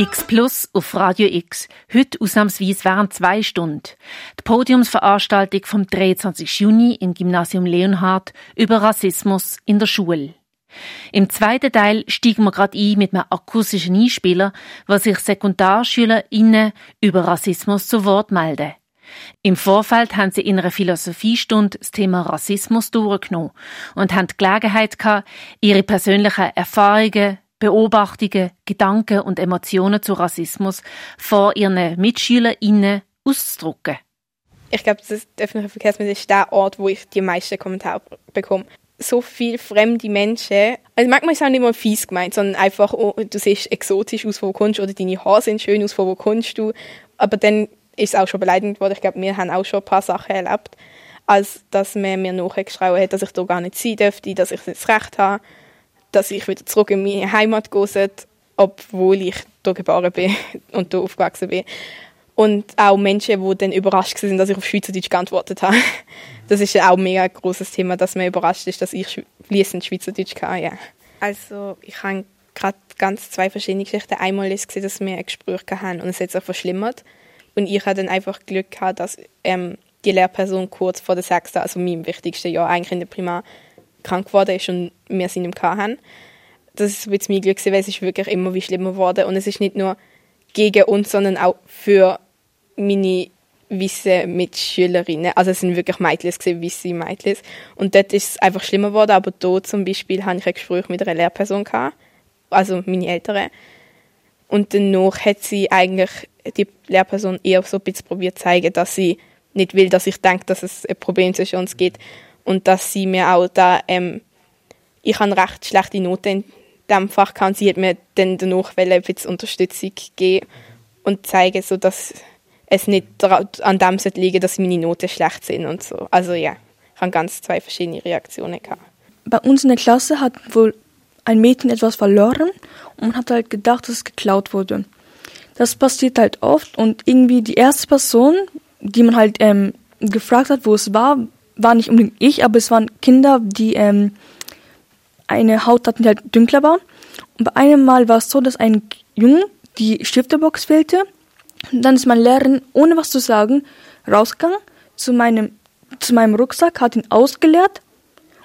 X Plus auf Radio X. Heute ausnahmsweise während zwei Stunden. Die Podiumsveranstaltung vom 23. Juni im Gymnasium Leonhard über Rassismus in der Schule. Im zweiten Teil steigen wir gerade ein mit einem akustischen Einspieler, was sich SekundarschülerInnen über Rassismus zu Wort melden. Im Vorfeld haben sie in einer Philosophiestunde das Thema Rassismus durchgenommen und haben die Gelegenheit gehabt, ihre persönlichen Erfahrungen, Beobachtungen, Gedanken und Emotionen zu Rassismus vor ihren MitschülerInnen auszudrücken. Ich glaube, das öffentliche Verkehrsmittel ist der Ort, wo ich die meisten Kommentare bekomme. So viele fremde Menschen. Also manchmal ist es auch nicht mal fies gemeint, sondern einfach, oh, du siehst exotisch aus, wo du kommst, oder deine Haare sind schön aus, wo kommst du. Aber dann ist es auch schon beleidigend worden. Ich glaube, wir haben auch schon ein paar Sachen erlebt, als dass man mir nachgeschrieben hat, dass ich da gar nicht sein dürfte, dass ich das Recht habe dass ich wieder zurück in meine Heimat gehen sollte, obwohl ich hier geboren bin und hier aufgewachsen bin. Und auch Menschen, die dann überrascht sind, dass ich auf Schweizerdeutsch geantwortet habe. Das ist ja auch ein mega großes Thema, dass man überrascht ist, dass ich fließend Schweizerdeutsch kann. Ja. Also ich habe gerade ganz zwei verschiedene Geschichten. Einmal ist es, dass wir ein Gespräch hatten und es hat sich verschlimmert. Und ich hatte dann einfach Glück gehabt, dass ähm, die Lehrperson kurz vor der sechsten, also meinem wichtigsten Jahr eigentlich in der Primar, krank geworden ist und wir sind im haben. Das ist jetzt mein Glück, weil es ist wirklich immer wie schlimmer geworden und es ist nicht nur gegen uns, sondern auch für meine weiße Mitschülerinnen. Also es sind wirklich Mädchen gewesen, weisse Mädchen. Und dort ist es einfach schlimmer geworden, aber dort zum Beispiel hatte ich ein Gespräch mit einer Lehrperson, gehabt, also meine Eltern. Und danach hat sie eigentlich die Lehrperson eher so ein bisschen probiert zu zeigen, dass sie nicht will, dass ich denke, dass es ein Problem zwischen uns gibt und dass sie mir auch da, ähm, ich habe recht schlechte Noten in diesem Fach gehabt, sie hat mir dann danach ein bisschen Unterstützung geben und zeigen, so dass es nicht an dem liegen, dass meine Noten schlecht sind und so. Also ja, ich habe ganz zwei verschiedene Reaktionen gehabt. Bei uns in der Klasse hat wohl ein Mädchen etwas verloren und hat halt gedacht, dass es geklaut wurde. Das passiert halt oft und irgendwie die erste Person, die man halt ähm, gefragt hat, wo es war, war nicht unbedingt ich, aber es waren Kinder, die ähm, eine Haut hatten, die halt dunkler war. Und bei einem Mal war es so, dass ein Junge die Stiftebox fehlte. Und dann ist meine Lehrerin, ohne was zu sagen, rausgegangen zu meinem, zu meinem Rucksack, hat ihn ausgeleert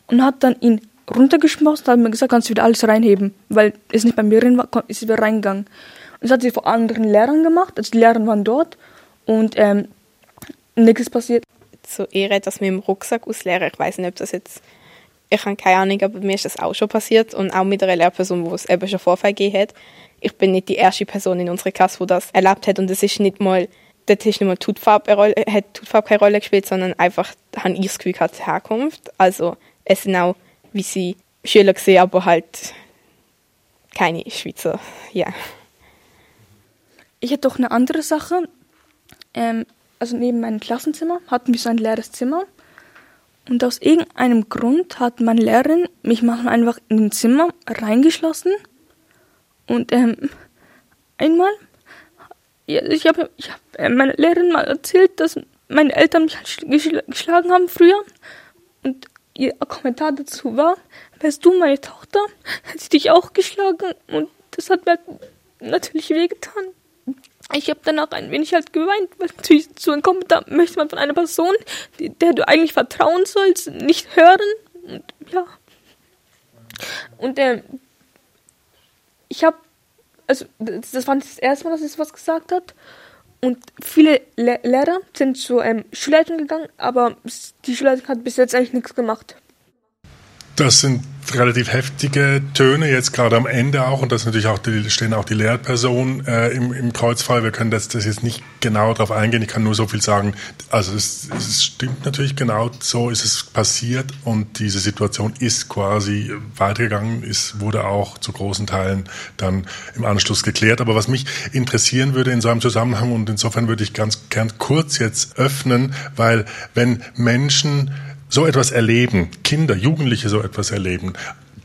und hat dann ihn runtergeschmissen und hat mir gesagt, kannst du wieder alles reinheben, weil es nicht bei mir drin war, ist wieder reingegangen. Und das hat sie vor anderen Lehrern gemacht, also die Lehrer waren dort und ähm, nichts passiert zur Ehre, dass wir im Rucksack ausleeren. Ich weiß nicht, ob das jetzt, ich habe keine Ahnung, aber mir ist das auch schon passiert und auch mit einer Lehrperson, wo es eben schon Vorfall gegeben hat. Ich bin nicht die erste Person in unserer Klasse, die das erlebt hat und es ist nicht mal, dort ist nicht mal Tutfarbe, hat Tutfarbe keine Rolle gespielt, sondern einfach, habe ich das Gefühl gehabt, Herkunft. Also es sind auch, wie sie Schüler gesehen, aber halt keine Schweizer, ja. Ich hätte doch eine andere Sache. Ähm, also neben meinem Klassenzimmer, hatten wir so ein leeres Zimmer. Und aus irgendeinem Grund hat meine Lehrerin mich manchmal einfach in ein Zimmer reingeschlossen. Und ähm, einmal, ich habe ich hab, äh, meine Lehrerin mal erzählt, dass meine Eltern mich halt geschlagen haben früher. Und ihr Kommentar dazu war, wärst du meine Tochter, hätte ich dich auch geschlagen. Und das hat mir natürlich wehgetan ich habe danach ein wenig halt geweint, weil natürlich so ein Kommentar möchte man von einer Person, die, der du eigentlich vertrauen sollst, nicht hören. Und, ja. Und äh, ich habe, also das, war das erste Mal, dass es was gesagt hat. Und viele Le Lehrer sind zur ähm, Schulleitung gegangen, aber die Schulleitung hat bis jetzt eigentlich nichts gemacht. Das sind relativ heftige Töne jetzt gerade am Ende auch und das natürlich auch die, stehen auch die Lehrpersonen äh, im, im Kreuzfall. Wir können das, das jetzt nicht genau darauf eingehen. Ich kann nur so viel sagen. Also es, es stimmt natürlich genau so ist es passiert und diese Situation ist quasi weitergegangen. Es wurde auch zu großen Teilen dann im Anschluss geklärt. Aber was mich interessieren würde in so einem Zusammenhang und insofern würde ich ganz gern kurz jetzt öffnen, weil wenn Menschen so etwas erleben, Kinder, Jugendliche so etwas erleben,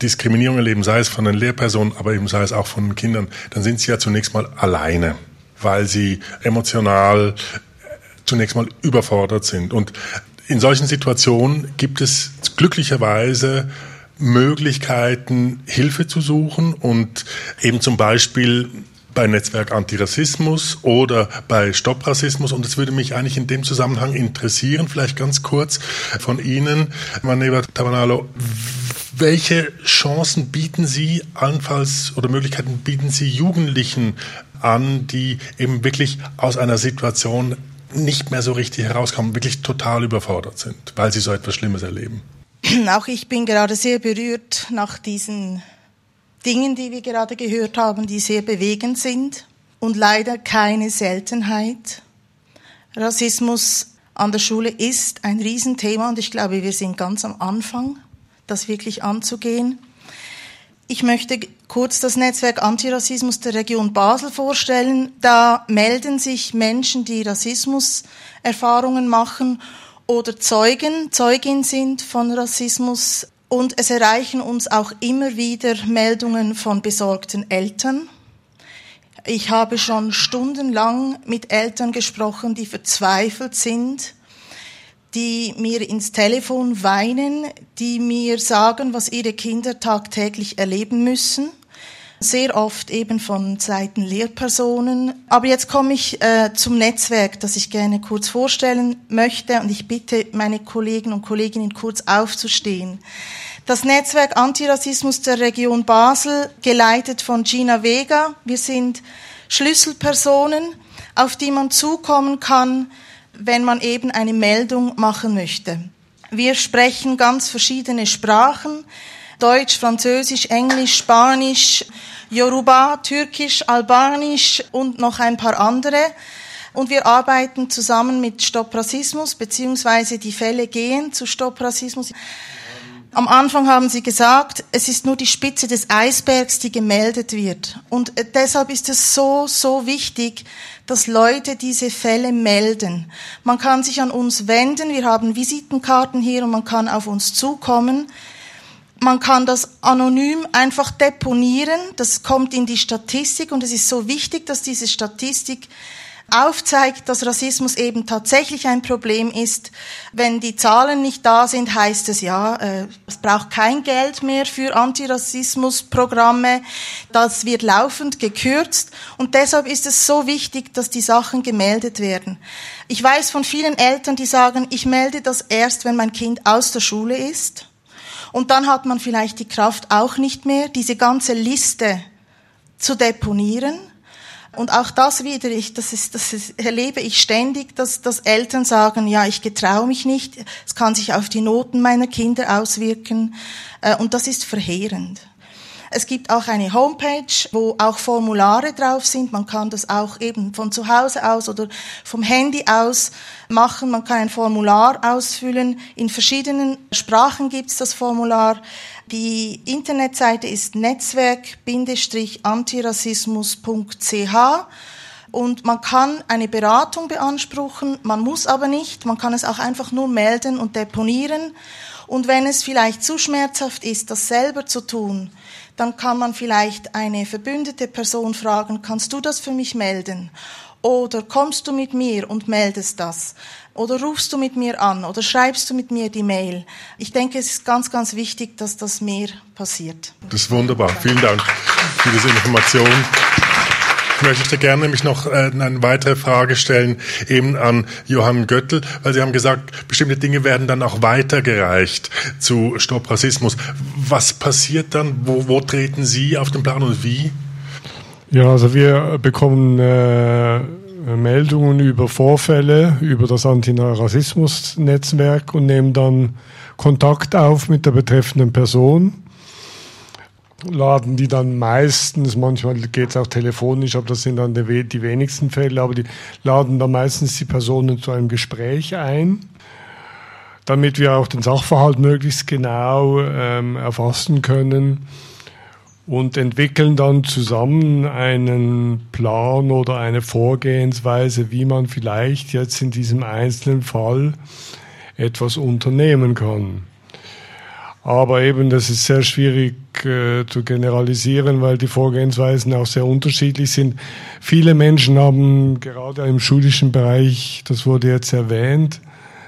Diskriminierung erleben, sei es von den Lehrpersonen, aber eben sei es auch von den Kindern, dann sind sie ja zunächst mal alleine, weil sie emotional zunächst mal überfordert sind. Und in solchen Situationen gibt es glücklicherweise Möglichkeiten, Hilfe zu suchen und eben zum Beispiel bei Netzwerk Antirassismus oder bei Stopp Rassismus. Und es würde mich eigentlich in dem Zusammenhang interessieren, vielleicht ganz kurz von Ihnen, Maneva Tabanalo, welche Chancen bieten Sie allenfalls oder Möglichkeiten bieten Sie Jugendlichen an, die eben wirklich aus einer Situation nicht mehr so richtig herauskommen, wirklich total überfordert sind, weil sie so etwas Schlimmes erleben? Auch ich bin gerade sehr berührt nach diesen Dingen, die wir gerade gehört haben, die sehr bewegend sind und leider keine Seltenheit. Rassismus an der Schule ist ein Riesenthema und ich glaube, wir sind ganz am Anfang, das wirklich anzugehen. Ich möchte kurz das Netzwerk Antirassismus der Region Basel vorstellen. Da melden sich Menschen, die Rassismuserfahrungen machen oder Zeugen, Zeugin sind von Rassismus. Und es erreichen uns auch immer wieder Meldungen von besorgten Eltern. Ich habe schon stundenlang mit Eltern gesprochen, die verzweifelt sind, die mir ins Telefon weinen, die mir sagen, was ihre Kinder tagtäglich erleben müssen. Sehr oft eben von Seiten Lehrpersonen. Aber jetzt komme ich äh, zum Netzwerk, das ich gerne kurz vorstellen möchte und ich bitte meine Kollegen und Kolleginnen kurz aufzustehen. Das Netzwerk Antirassismus der Region Basel, geleitet von Gina Vega. Wir sind Schlüsselpersonen, auf die man zukommen kann, wenn man eben eine Meldung machen möchte. Wir sprechen ganz verschiedene Sprachen. Deutsch, Französisch, Englisch, Spanisch, Yoruba, Türkisch, Albanisch und noch ein paar andere. Und wir arbeiten zusammen mit Stopp Rassismus, beziehungsweise die Fälle gehen zu Stopp Rassismus. Am Anfang haben Sie gesagt, es ist nur die Spitze des Eisbergs, die gemeldet wird. Und deshalb ist es so, so wichtig, dass Leute diese Fälle melden. Man kann sich an uns wenden, wir haben Visitenkarten hier und man kann auf uns zukommen. Man kann das anonym einfach deponieren, das kommt in die Statistik und es ist so wichtig, dass diese Statistik aufzeigt, dass Rassismus eben tatsächlich ein Problem ist. Wenn die Zahlen nicht da sind, heißt es ja, äh, es braucht kein Geld mehr für Antirassismusprogramme. Das wird laufend gekürzt und deshalb ist es so wichtig, dass die Sachen gemeldet werden. Ich weiß von vielen Eltern, die sagen, ich melde das erst, wenn mein Kind aus der Schule ist. Und dann hat man vielleicht die Kraft auch nicht mehr, diese ganze Liste zu deponieren. Und auch das wieder, ich, das, ist, das ist, erlebe ich ständig, dass, dass Eltern sagen, ja, ich getraue mich nicht, es kann sich auf die Noten meiner Kinder auswirken. Äh, und das ist verheerend. Es gibt auch eine Homepage, wo auch Formulare drauf sind. Man kann das auch eben von zu Hause aus oder vom Handy aus machen. Man kann ein Formular ausfüllen. In verschiedenen Sprachen gibt es das Formular. Die Internetseite ist netzwerk-antirassismus.ch und man kann eine Beratung beanspruchen, man muss aber nicht, man kann es auch einfach nur melden und deponieren. Und wenn es vielleicht zu schmerzhaft ist, das selber zu tun, dann kann man vielleicht eine verbündete Person fragen, kannst du das für mich melden? Oder kommst du mit mir und meldest das? Oder rufst du mit mir an? Oder schreibst du mit mir die Mail? Ich denke, es ist ganz, ganz wichtig, dass das mehr passiert. Das ist wunderbar. Vielen Dank für diese Information. Ich möchte gerne nämlich noch äh, eine weitere Frage stellen, eben an Johann Göttel, weil Sie haben gesagt, bestimmte Dinge werden dann auch weitergereicht zu Stopp Rassismus. Was passiert dann? Wo, wo treten Sie auf den Plan und wie? Ja, also wir bekommen äh, Meldungen über Vorfälle über das Antirassismus-Netzwerk und nehmen dann Kontakt auf mit der betreffenden Person laden die dann meistens, manchmal geht es auch telefonisch, aber das sind dann die, wenigsten Fälle, aber die laden dann meistens die Personen zu einem Gespräch ein, damit wir auch den Sachverhalt möglichst genau ähm, erfassen können und entwickeln dann zusammen einen Plan oder eine Vorgehensweise, wie man vielleicht jetzt in diesem einzelnen Fall etwas unternehmen kann. Aber eben, das ist sehr schwierig äh, zu generalisieren, weil die Vorgehensweisen auch sehr unterschiedlich sind. Viele Menschen haben gerade im schulischen Bereich, das wurde jetzt erwähnt,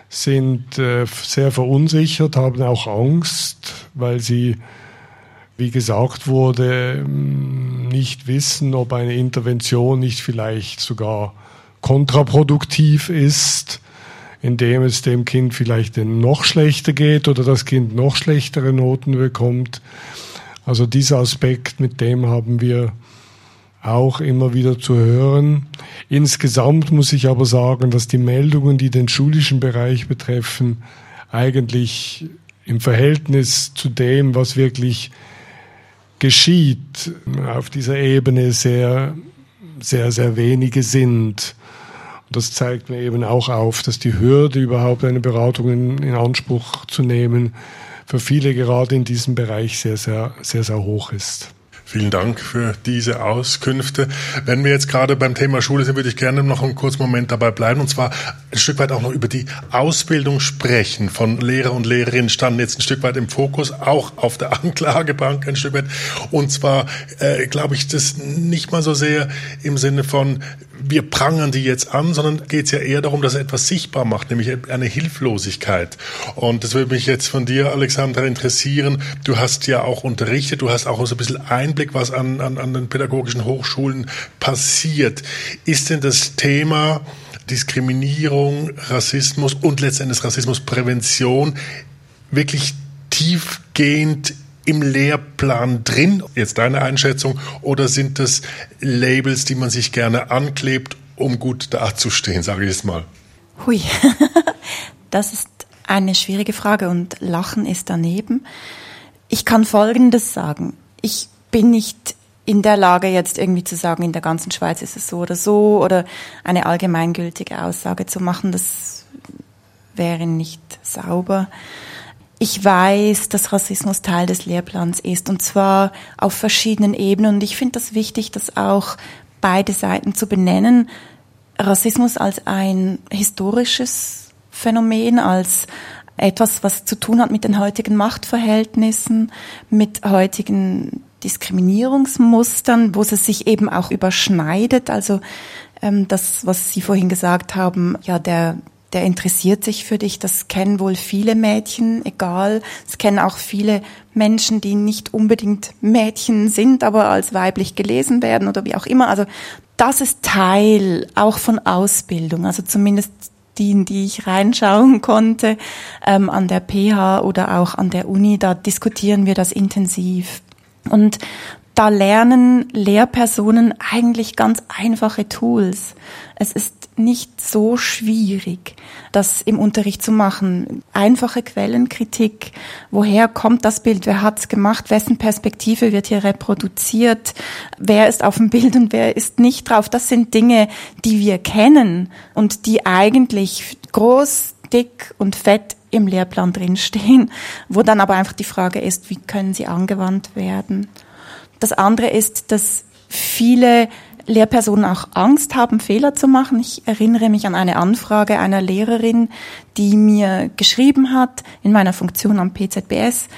sind äh, sehr verunsichert, haben auch Angst, weil sie, wie gesagt wurde, nicht wissen, ob eine Intervention nicht vielleicht sogar kontraproduktiv ist, indem es dem Kind vielleicht noch schlechter geht oder das Kind noch schlechtere Noten bekommt. Also dieser Aspekt, mit dem haben wir auch immer wieder zu hören. Insgesamt muss ich aber sagen, dass die Meldungen, die den schulischen Bereich betreffen, eigentlich im Verhältnis zu dem, was wirklich geschieht, auf dieser Ebene sehr, sehr, sehr wenige sind. Das zeigt mir eben auch auf, dass die Hürde, überhaupt eine Beratung in, in Anspruch zu nehmen, für viele gerade in diesem Bereich sehr, sehr, sehr, sehr hoch ist. Vielen Dank für diese Auskünfte. Wenn wir jetzt gerade beim Thema Schule sind, würde ich gerne noch einen kurzen Moment dabei bleiben und zwar ein Stück weit auch noch über die Ausbildung sprechen von Lehrer und Lehrerinnen standen jetzt ein Stück weit im Fokus, auch auf der Anklagebank ein Stück weit. Und zwar äh, glaube ich das nicht mal so sehr im Sinne von wir prangern die jetzt an, sondern geht es ja eher darum, dass er etwas sichtbar macht, nämlich eine Hilflosigkeit. Und das würde mich jetzt von dir, Alexandra, interessieren. Du hast ja auch unterrichtet, du hast auch so ein bisschen Einblick, was an, an, an den pädagogischen Hochschulen passiert. Ist denn das Thema Diskriminierung, Rassismus und letztendlich Rassismusprävention wirklich tiefgehend im Lehrplan drin? Jetzt deine Einschätzung. Oder sind das Labels, die man sich gerne anklebt, um gut dazustehen, sage ich es mal? Hui, das ist eine schwierige Frage und Lachen ist daneben. Ich kann Folgendes sagen. Ich bin nicht in der Lage, jetzt irgendwie zu sagen, in der ganzen Schweiz ist es so oder so oder eine allgemeingültige Aussage zu machen. Das wäre nicht sauber. Ich weiß, dass Rassismus Teil des Lehrplans ist und zwar auf verschiedenen Ebenen. Und ich finde das wichtig, das auch beide Seiten zu benennen. Rassismus als ein historisches Phänomen, als etwas, was zu tun hat mit den heutigen Machtverhältnissen, mit heutigen Diskriminierungsmustern, wo es sich eben auch überschneidet. Also ähm, das, was Sie vorhin gesagt haben, ja, der der interessiert sich für dich. Das kennen wohl viele Mädchen, egal. Es kennen auch viele Menschen, die nicht unbedingt Mädchen sind, aber als weiblich gelesen werden oder wie auch immer. Also das ist Teil auch von Ausbildung, also zumindest die, in die ich reinschauen konnte, ähm, an der PH oder auch an der Uni, da diskutieren wir das intensiv. Und da lernen Lehrpersonen eigentlich ganz einfache Tools. Es ist nicht so schwierig, das im Unterricht zu machen. Einfache Quellenkritik. Woher kommt das Bild? Wer hat es gemacht? Wessen Perspektive wird hier reproduziert? Wer ist auf dem Bild und wer ist nicht drauf? Das sind Dinge, die wir kennen und die eigentlich groß, dick und fett im Lehrplan drinstehen, wo dann aber einfach die Frage ist, wie können sie angewandt werden? Das andere ist, dass viele Lehrpersonen auch Angst haben, Fehler zu machen. Ich erinnere mich an eine Anfrage einer Lehrerin, die mir geschrieben hat in meiner Funktion am PZBS.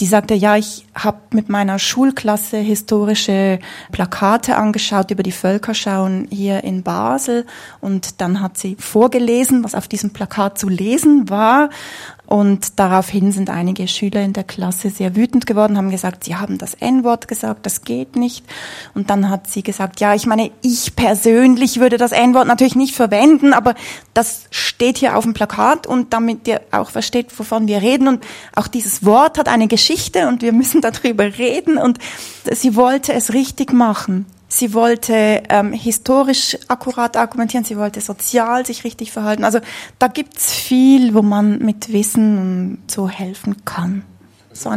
Die sagte, ja, ich habe mit meiner Schulklasse historische Plakate angeschaut über die Völkerschauen hier in Basel und dann hat sie vorgelesen, was auf diesem Plakat zu lesen war. Und daraufhin sind einige Schüler in der Klasse sehr wütend geworden, haben gesagt, sie haben das N-Wort gesagt, das geht nicht. Und dann hat sie gesagt, ja, ich meine, ich persönlich würde das N-Wort natürlich nicht verwenden, aber das steht hier auf dem Plakat und damit ihr auch versteht, wovon wir reden. Und auch dieses Wort hat eine Geschichte und wir müssen darüber reden. Und sie wollte es richtig machen. Sie wollte ähm, historisch akkurat argumentieren, sie wollte sozial sich richtig verhalten. Also da gibt's viel, wo man mit Wissen so helfen kann.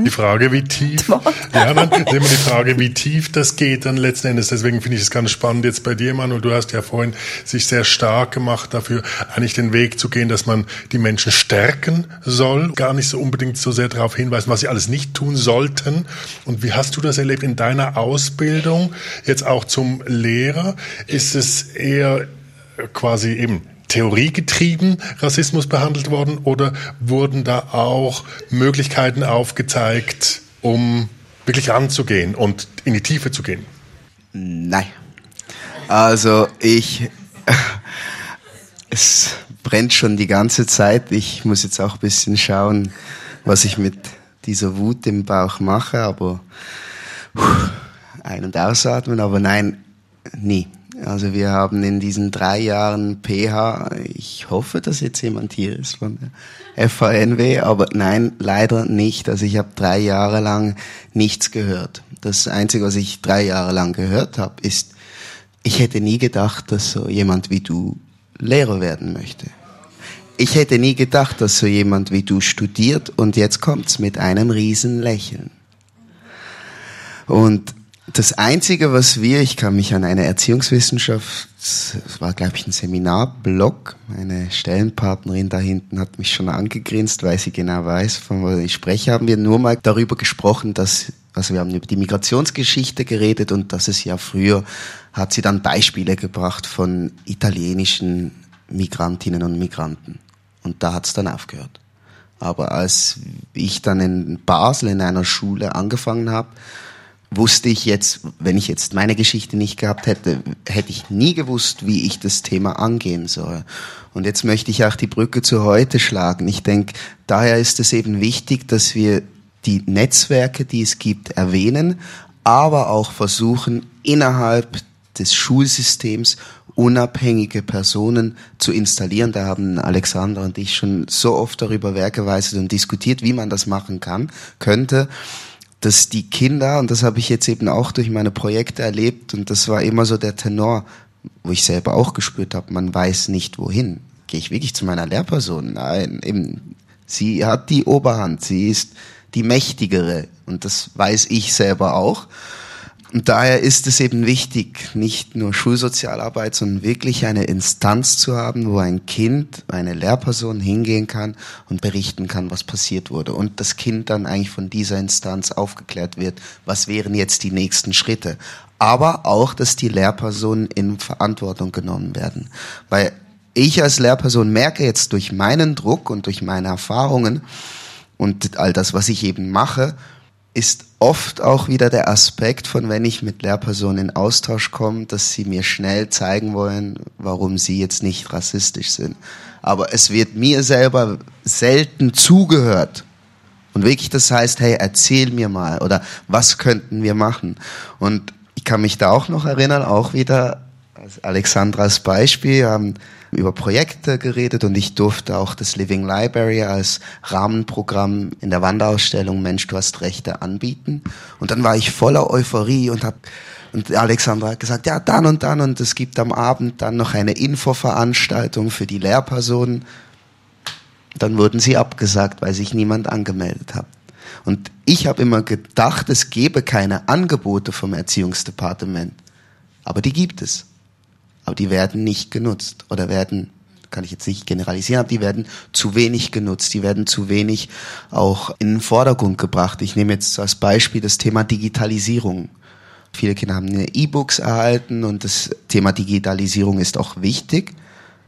Die Frage, wie tief, ja, dann immer die Frage, wie tief das geht dann letzten Endes. Deswegen finde ich es ganz spannend jetzt bei dir, Manuel. Du hast ja vorhin sich sehr stark gemacht dafür, eigentlich den Weg zu gehen, dass man die Menschen stärken soll, gar nicht so unbedingt so sehr darauf hinweisen, was sie alles nicht tun sollten. Und wie hast du das erlebt in deiner Ausbildung, jetzt auch zum Lehrer? Ist es eher quasi eben theoriegetrieben Rassismus behandelt worden oder wurden da auch Möglichkeiten aufgezeigt, um wirklich ranzugehen und in die Tiefe zu gehen? Nein. Also ich, es brennt schon die ganze Zeit. Ich muss jetzt auch ein bisschen schauen, was ich mit dieser Wut im Bauch mache, aber ein- und ausatmen, aber nein, nie. Also wir haben in diesen drei Jahren PH, ich hoffe, dass jetzt jemand hier ist von der FHNW, aber nein, leider nicht. Also ich habe drei Jahre lang nichts gehört. Das Einzige, was ich drei Jahre lang gehört habe, ist, ich hätte nie gedacht, dass so jemand wie du Lehrer werden möchte. Ich hätte nie gedacht, dass so jemand wie du studiert und jetzt kommt's mit einem riesen Lächeln. Und das Einzige, was wir, ich kann mich an eine Erziehungswissenschaft, es war glaube ich ein Seminarblog, meine Stellenpartnerin da hinten hat mich schon angegrinst, weil sie genau weiß, von was ich spreche, haben wir nur mal darüber gesprochen, dass, also wir haben über die Migrationsgeschichte geredet und dass es ja früher, hat sie dann Beispiele gebracht von italienischen Migrantinnen und Migranten. Und da hat es dann aufgehört. Aber als ich dann in Basel in einer Schule angefangen habe, wusste ich jetzt, wenn ich jetzt meine Geschichte nicht gehabt hätte, hätte ich nie gewusst, wie ich das Thema angehen soll. Und jetzt möchte ich auch die Brücke zu heute schlagen. Ich denke, daher ist es eben wichtig, dass wir die Netzwerke, die es gibt, erwähnen, aber auch versuchen, innerhalb des Schulsystems unabhängige Personen zu installieren. Da haben Alexander und ich schon so oft darüber werkeweiset und diskutiert, wie man das machen kann, könnte dass die Kinder, und das habe ich jetzt eben auch durch meine Projekte erlebt, und das war immer so der Tenor, wo ich selber auch gespürt habe, man weiß nicht wohin. Gehe ich wirklich zu meiner Lehrperson? Nein, eben, sie hat die Oberhand, sie ist die mächtigere, und das weiß ich selber auch. Und daher ist es eben wichtig, nicht nur Schulsozialarbeit, sondern wirklich eine Instanz zu haben, wo ein Kind, eine Lehrperson hingehen kann und berichten kann, was passiert wurde. Und das Kind dann eigentlich von dieser Instanz aufgeklärt wird, was wären jetzt die nächsten Schritte. Aber auch, dass die Lehrpersonen in Verantwortung genommen werden. Weil ich als Lehrperson merke jetzt durch meinen Druck und durch meine Erfahrungen und all das, was ich eben mache, ist oft auch wieder der Aspekt von, wenn ich mit Lehrpersonen in Austausch komme, dass sie mir schnell zeigen wollen, warum sie jetzt nicht rassistisch sind. Aber es wird mir selber selten zugehört. Und wirklich das heißt, hey, erzähl mir mal oder was könnten wir machen? Und ich kann mich da auch noch erinnern, auch wieder als Alexandras Beispiel, haben über Projekte geredet und ich durfte auch das Living Library als Rahmenprogramm in der Wanderausstellung Mensch, du hast Rechte anbieten. Und dann war ich voller Euphorie und habe und Alexandra hat gesagt, ja, dann und dann und es gibt am Abend dann noch eine Infoveranstaltung für die Lehrpersonen. Dann wurden sie abgesagt, weil sich niemand angemeldet hat. Und ich habe immer gedacht, es gäbe keine Angebote vom Erziehungsdepartement. Aber die gibt es aber die werden nicht genutzt oder werden kann ich jetzt nicht generalisieren, aber die werden zu wenig genutzt, die werden zu wenig auch in den Vordergrund gebracht. Ich nehme jetzt als Beispiel das Thema Digitalisierung. Viele Kinder haben E-Books erhalten und das Thema Digitalisierung ist auch wichtig,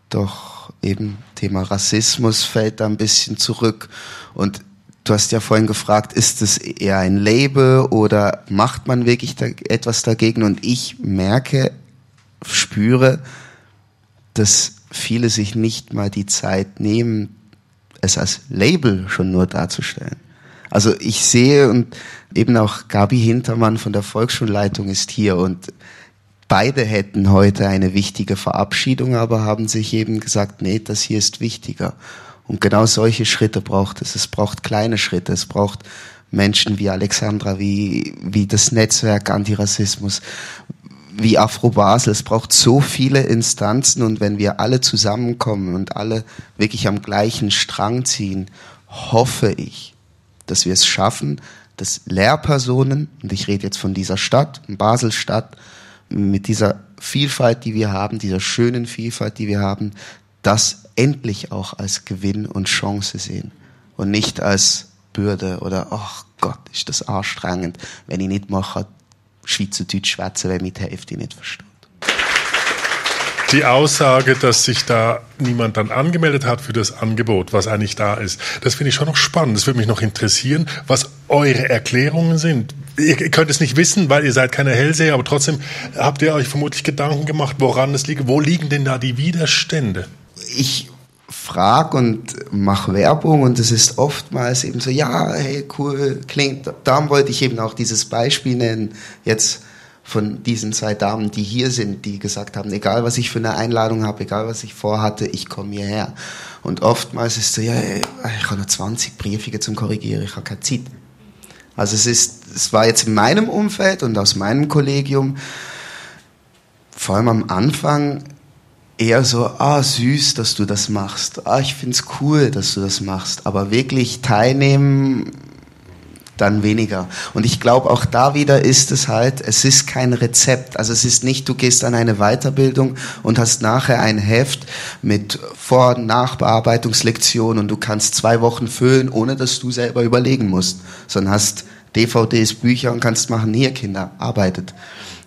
doch eben Thema Rassismus fällt da ein bisschen zurück und Du hast ja vorhin gefragt, ist es eher ein Label oder macht man wirklich da etwas dagegen? Und ich merke spüre, dass viele sich nicht mal die Zeit nehmen, es als Label schon nur darzustellen. Also ich sehe und eben auch Gabi Hintermann von der Volksschulleitung ist hier und beide hätten heute eine wichtige Verabschiedung, aber haben sich eben gesagt, nee, das hier ist wichtiger. Und genau solche Schritte braucht es. Es braucht kleine Schritte. Es braucht Menschen wie Alexandra, wie, wie das Netzwerk Antirassismus, wie Afro Basel. Es braucht so viele Instanzen und wenn wir alle zusammenkommen und alle wirklich am gleichen Strang ziehen, hoffe ich, dass wir es schaffen, dass Lehrpersonen, und ich rede jetzt von dieser Stadt, Basel-Stadt, mit dieser Vielfalt, die wir haben, dieser schönen Vielfalt, die wir haben, das endlich auch als Gewinn und Chance sehen und nicht als Bürde oder, ach Gott, ist das anstrengend, wenn ich nicht mache, Schweizerdeutsch schwätzen, weil mit die Hälfte nicht versteht. Die Aussage, dass sich da niemand dann angemeldet hat für das Angebot, was eigentlich da ist, das finde ich schon noch spannend. Das würde mich noch interessieren, was eure Erklärungen sind. Ihr könnt es nicht wissen, weil ihr seid keine Hellseher, aber trotzdem habt ihr euch vermutlich Gedanken gemacht, woran es liegt. Wo liegen denn da die Widerstände? Ich frag und mach Werbung und es ist oftmals eben so, ja, hey, cool, klingt. Darum wollte ich eben auch dieses Beispiel nennen. Jetzt von diesen zwei Damen, die hier sind, die gesagt haben, egal was ich für eine Einladung habe, egal was ich vorhatte, ich komme hierher. Und oftmals ist so, ja, ich habe noch 20 Briefe zum Korrigieren, ich habe keine Zeit. Also es ist, es war jetzt in meinem Umfeld und aus meinem Kollegium, vor allem am Anfang, eher so, ah, süß, dass du das machst. Ah, ich find's cool, dass du das machst. Aber wirklich teilnehmen, dann weniger. Und ich glaube, auch da wieder ist es halt, es ist kein Rezept. Also es ist nicht, du gehst an eine Weiterbildung und hast nachher ein Heft mit Vor- und Nachbearbeitungslektionen und du kannst zwei Wochen füllen, ohne dass du selber überlegen musst, sondern hast DVDs, Bücher und kannst machen, hier Kinder, arbeitet.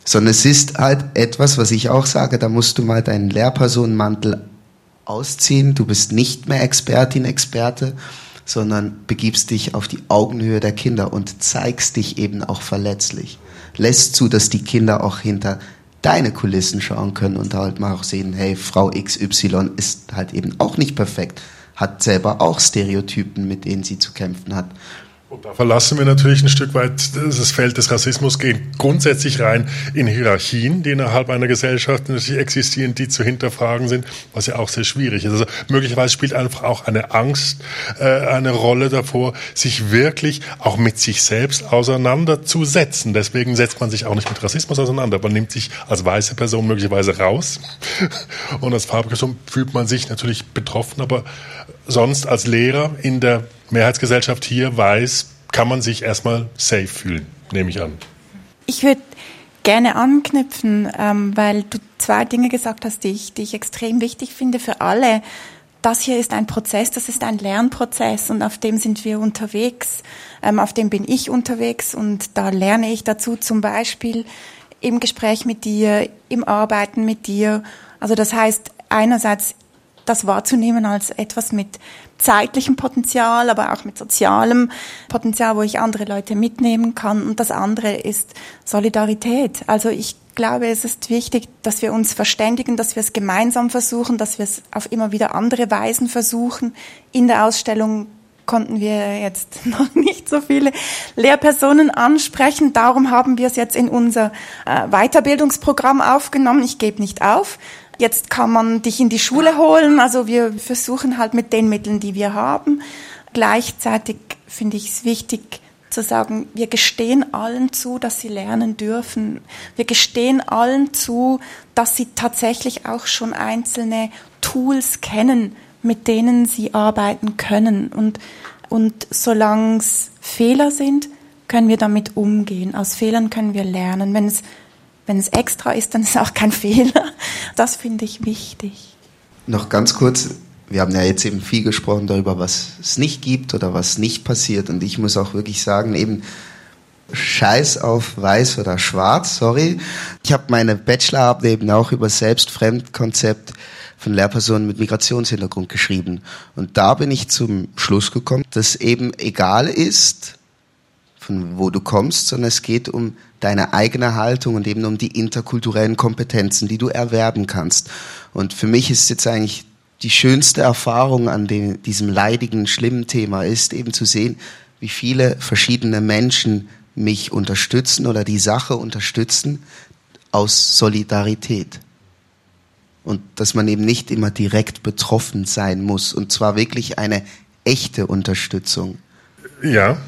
Sondern es ist halt etwas, was ich auch sage, da musst du mal deinen Lehrpersonenmantel ausziehen. Du bist nicht mehr Expertin, Experte, sondern begibst dich auf die Augenhöhe der Kinder und zeigst dich eben auch verletzlich. Lässt zu, dass die Kinder auch hinter deine Kulissen schauen können und halt mal auch sehen, hey, Frau XY ist halt eben auch nicht perfekt, hat selber auch Stereotypen, mit denen sie zu kämpfen hat. Und da verlassen wir natürlich ein Stück weit das Feld des Rassismus, gehen grundsätzlich rein in Hierarchien, die innerhalb einer Gesellschaft natürlich existieren, die zu hinterfragen sind, was ja auch sehr schwierig ist. Also möglicherweise spielt einfach auch eine Angst äh, eine Rolle davor, sich wirklich auch mit sich selbst auseinanderzusetzen. Deswegen setzt man sich auch nicht mit Rassismus auseinander. Man nimmt sich als weiße Person möglicherweise raus und als farbige Person fühlt man sich natürlich betroffen, aber sonst als Lehrer in der Mehrheitsgesellschaft hier weiß, kann man sich erstmal safe fühlen, nehme ich an. Ich würde gerne anknüpfen, ähm, weil du zwei Dinge gesagt hast, die ich, die ich extrem wichtig finde für alle. Das hier ist ein Prozess, das ist ein Lernprozess und auf dem sind wir unterwegs, ähm, auf dem bin ich unterwegs und da lerne ich dazu zum Beispiel im Gespräch mit dir, im Arbeiten mit dir. Also das heißt, einerseits das wahrzunehmen als etwas mit zeitlichem Potenzial, aber auch mit sozialem Potenzial, wo ich andere Leute mitnehmen kann. Und das andere ist Solidarität. Also ich glaube, es ist wichtig, dass wir uns verständigen, dass wir es gemeinsam versuchen, dass wir es auf immer wieder andere Weisen versuchen. In der Ausstellung konnten wir jetzt noch nicht so viele Lehrpersonen ansprechen. Darum haben wir es jetzt in unser äh, Weiterbildungsprogramm aufgenommen. Ich gebe nicht auf. Jetzt kann man dich in die Schule holen. Also wir versuchen halt mit den Mitteln, die wir haben. Gleichzeitig finde ich es wichtig zu sagen, wir gestehen allen zu, dass sie lernen dürfen. Wir gestehen allen zu, dass sie tatsächlich auch schon einzelne Tools kennen, mit denen sie arbeiten können. Und, und solange es Fehler sind, können wir damit umgehen. Aus Fehlern können wir lernen. Wenn es wenn es extra ist, dann ist es auch kein Fehler. Das finde ich wichtig. Noch ganz kurz, wir haben ja jetzt eben viel gesprochen darüber, was es nicht gibt oder was nicht passiert. Und ich muss auch wirklich sagen, eben Scheiß auf weiß oder schwarz, sorry. Ich habe meine Bachelorarbeit eben auch über Selbstfremdkonzept von Lehrpersonen mit Migrationshintergrund geschrieben. Und da bin ich zum Schluss gekommen, dass eben egal ist, von wo du kommst, sondern es geht um deine eigene Haltung und eben um die interkulturellen Kompetenzen, die du erwerben kannst. Und für mich ist jetzt eigentlich die schönste Erfahrung an dem, diesem leidigen, schlimmen Thema ist eben zu sehen, wie viele verschiedene Menschen mich unterstützen oder die Sache unterstützen aus Solidarität. Und dass man eben nicht immer direkt betroffen sein muss und zwar wirklich eine echte Unterstützung. Ja,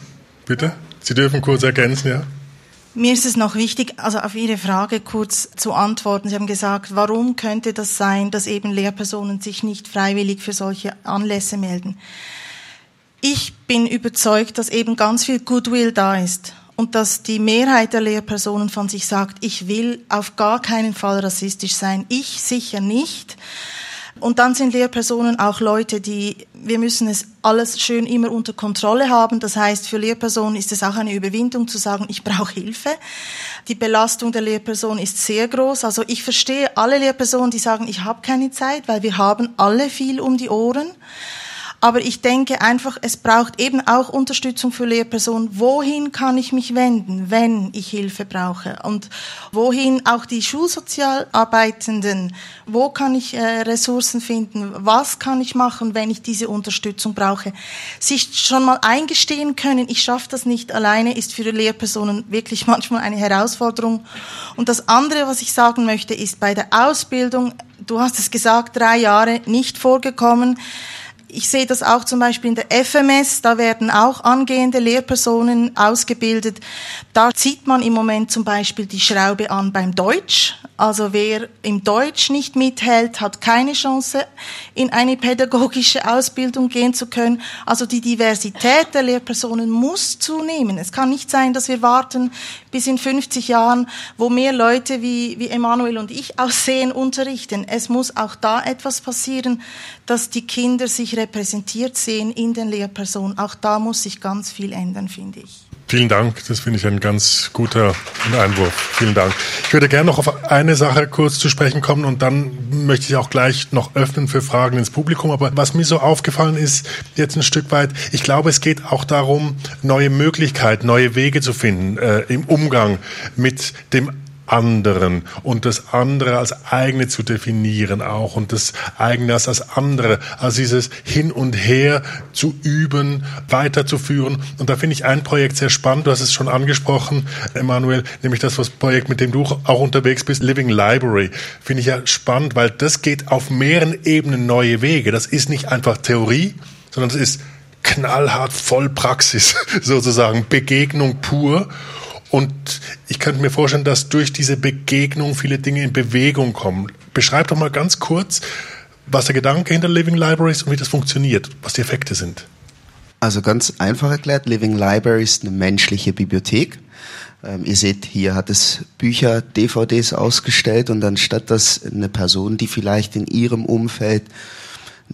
bitte. Sie dürfen kurz ergänzen, ja. Mir ist es noch wichtig, also auf Ihre Frage kurz zu antworten. Sie haben gesagt, warum könnte das sein, dass eben Lehrpersonen sich nicht freiwillig für solche Anlässe melden? Ich bin überzeugt, dass eben ganz viel Goodwill da ist und dass die Mehrheit der Lehrpersonen von sich sagt, ich will auf gar keinen Fall rassistisch sein. Ich sicher nicht. Und dann sind Lehrpersonen auch Leute, die, wir müssen es alles schön immer unter Kontrolle haben. Das heißt, für Lehrpersonen ist es auch eine Überwindung zu sagen, ich brauche Hilfe. Die Belastung der Lehrperson ist sehr groß. Also ich verstehe alle Lehrpersonen, die sagen, ich habe keine Zeit, weil wir haben alle viel um die Ohren. Aber ich denke einfach, es braucht eben auch Unterstützung für Lehrpersonen. Wohin kann ich mich wenden, wenn ich Hilfe brauche? Und wohin auch die Schulsozialarbeitenden, wo kann ich äh, Ressourcen finden? Was kann ich machen, wenn ich diese Unterstützung brauche? Sich schon mal eingestehen können, ich schaffe das nicht alleine, ist für Lehrpersonen wirklich manchmal eine Herausforderung. Und das andere, was ich sagen möchte, ist bei der Ausbildung, du hast es gesagt, drei Jahre nicht vorgekommen. Ich sehe das auch zum Beispiel in der FMS, da werden auch angehende Lehrpersonen ausgebildet. Da zieht man im Moment zum Beispiel die Schraube an beim Deutsch. Also wer im Deutsch nicht mithält, hat keine Chance, in eine pädagogische Ausbildung gehen zu können. Also die Diversität der Lehrpersonen muss zunehmen. Es kann nicht sein, dass wir warten bis in 50 Jahren, wo mehr Leute wie, wie Emanuel und ich aussehen, unterrichten. Es muss auch da etwas passieren, dass die Kinder sich repräsentiert sehen in den Lehrpersonen. Auch da muss sich ganz viel ändern, finde ich. Vielen Dank, das finde ich ein ganz guter Einwurf. Vielen Dank. Ich würde gerne noch auf eine Sache kurz zu sprechen kommen und dann möchte ich auch gleich noch öffnen für Fragen ins Publikum. Aber was mir so aufgefallen ist, jetzt ein Stück weit, ich glaube, es geht auch darum, neue Möglichkeiten, neue Wege zu finden äh, im Umgang mit dem anderen und das andere als eigene zu definieren auch und das eigene als das andere, als dieses Hin und Her zu üben, weiterzuführen. Und da finde ich ein Projekt sehr spannend, du hast es schon angesprochen, Emanuel, nämlich das was Projekt, mit dem du auch unterwegs bist, Living Library. Finde ich ja spannend, weil das geht auf mehreren Ebenen neue Wege. Das ist nicht einfach Theorie, sondern es ist knallhart voll Praxis, sozusagen Begegnung pur. Und ich könnte mir vorstellen, dass durch diese Begegnung viele Dinge in Bewegung kommen. Beschreib doch mal ganz kurz, was der Gedanke hinter Living Library ist und wie das funktioniert, was die Effekte sind. Also ganz einfach erklärt, Living Library ist eine menschliche Bibliothek. Ähm, ihr seht, hier hat es Bücher, DVDs ausgestellt und anstatt dass eine Person, die vielleicht in ihrem Umfeld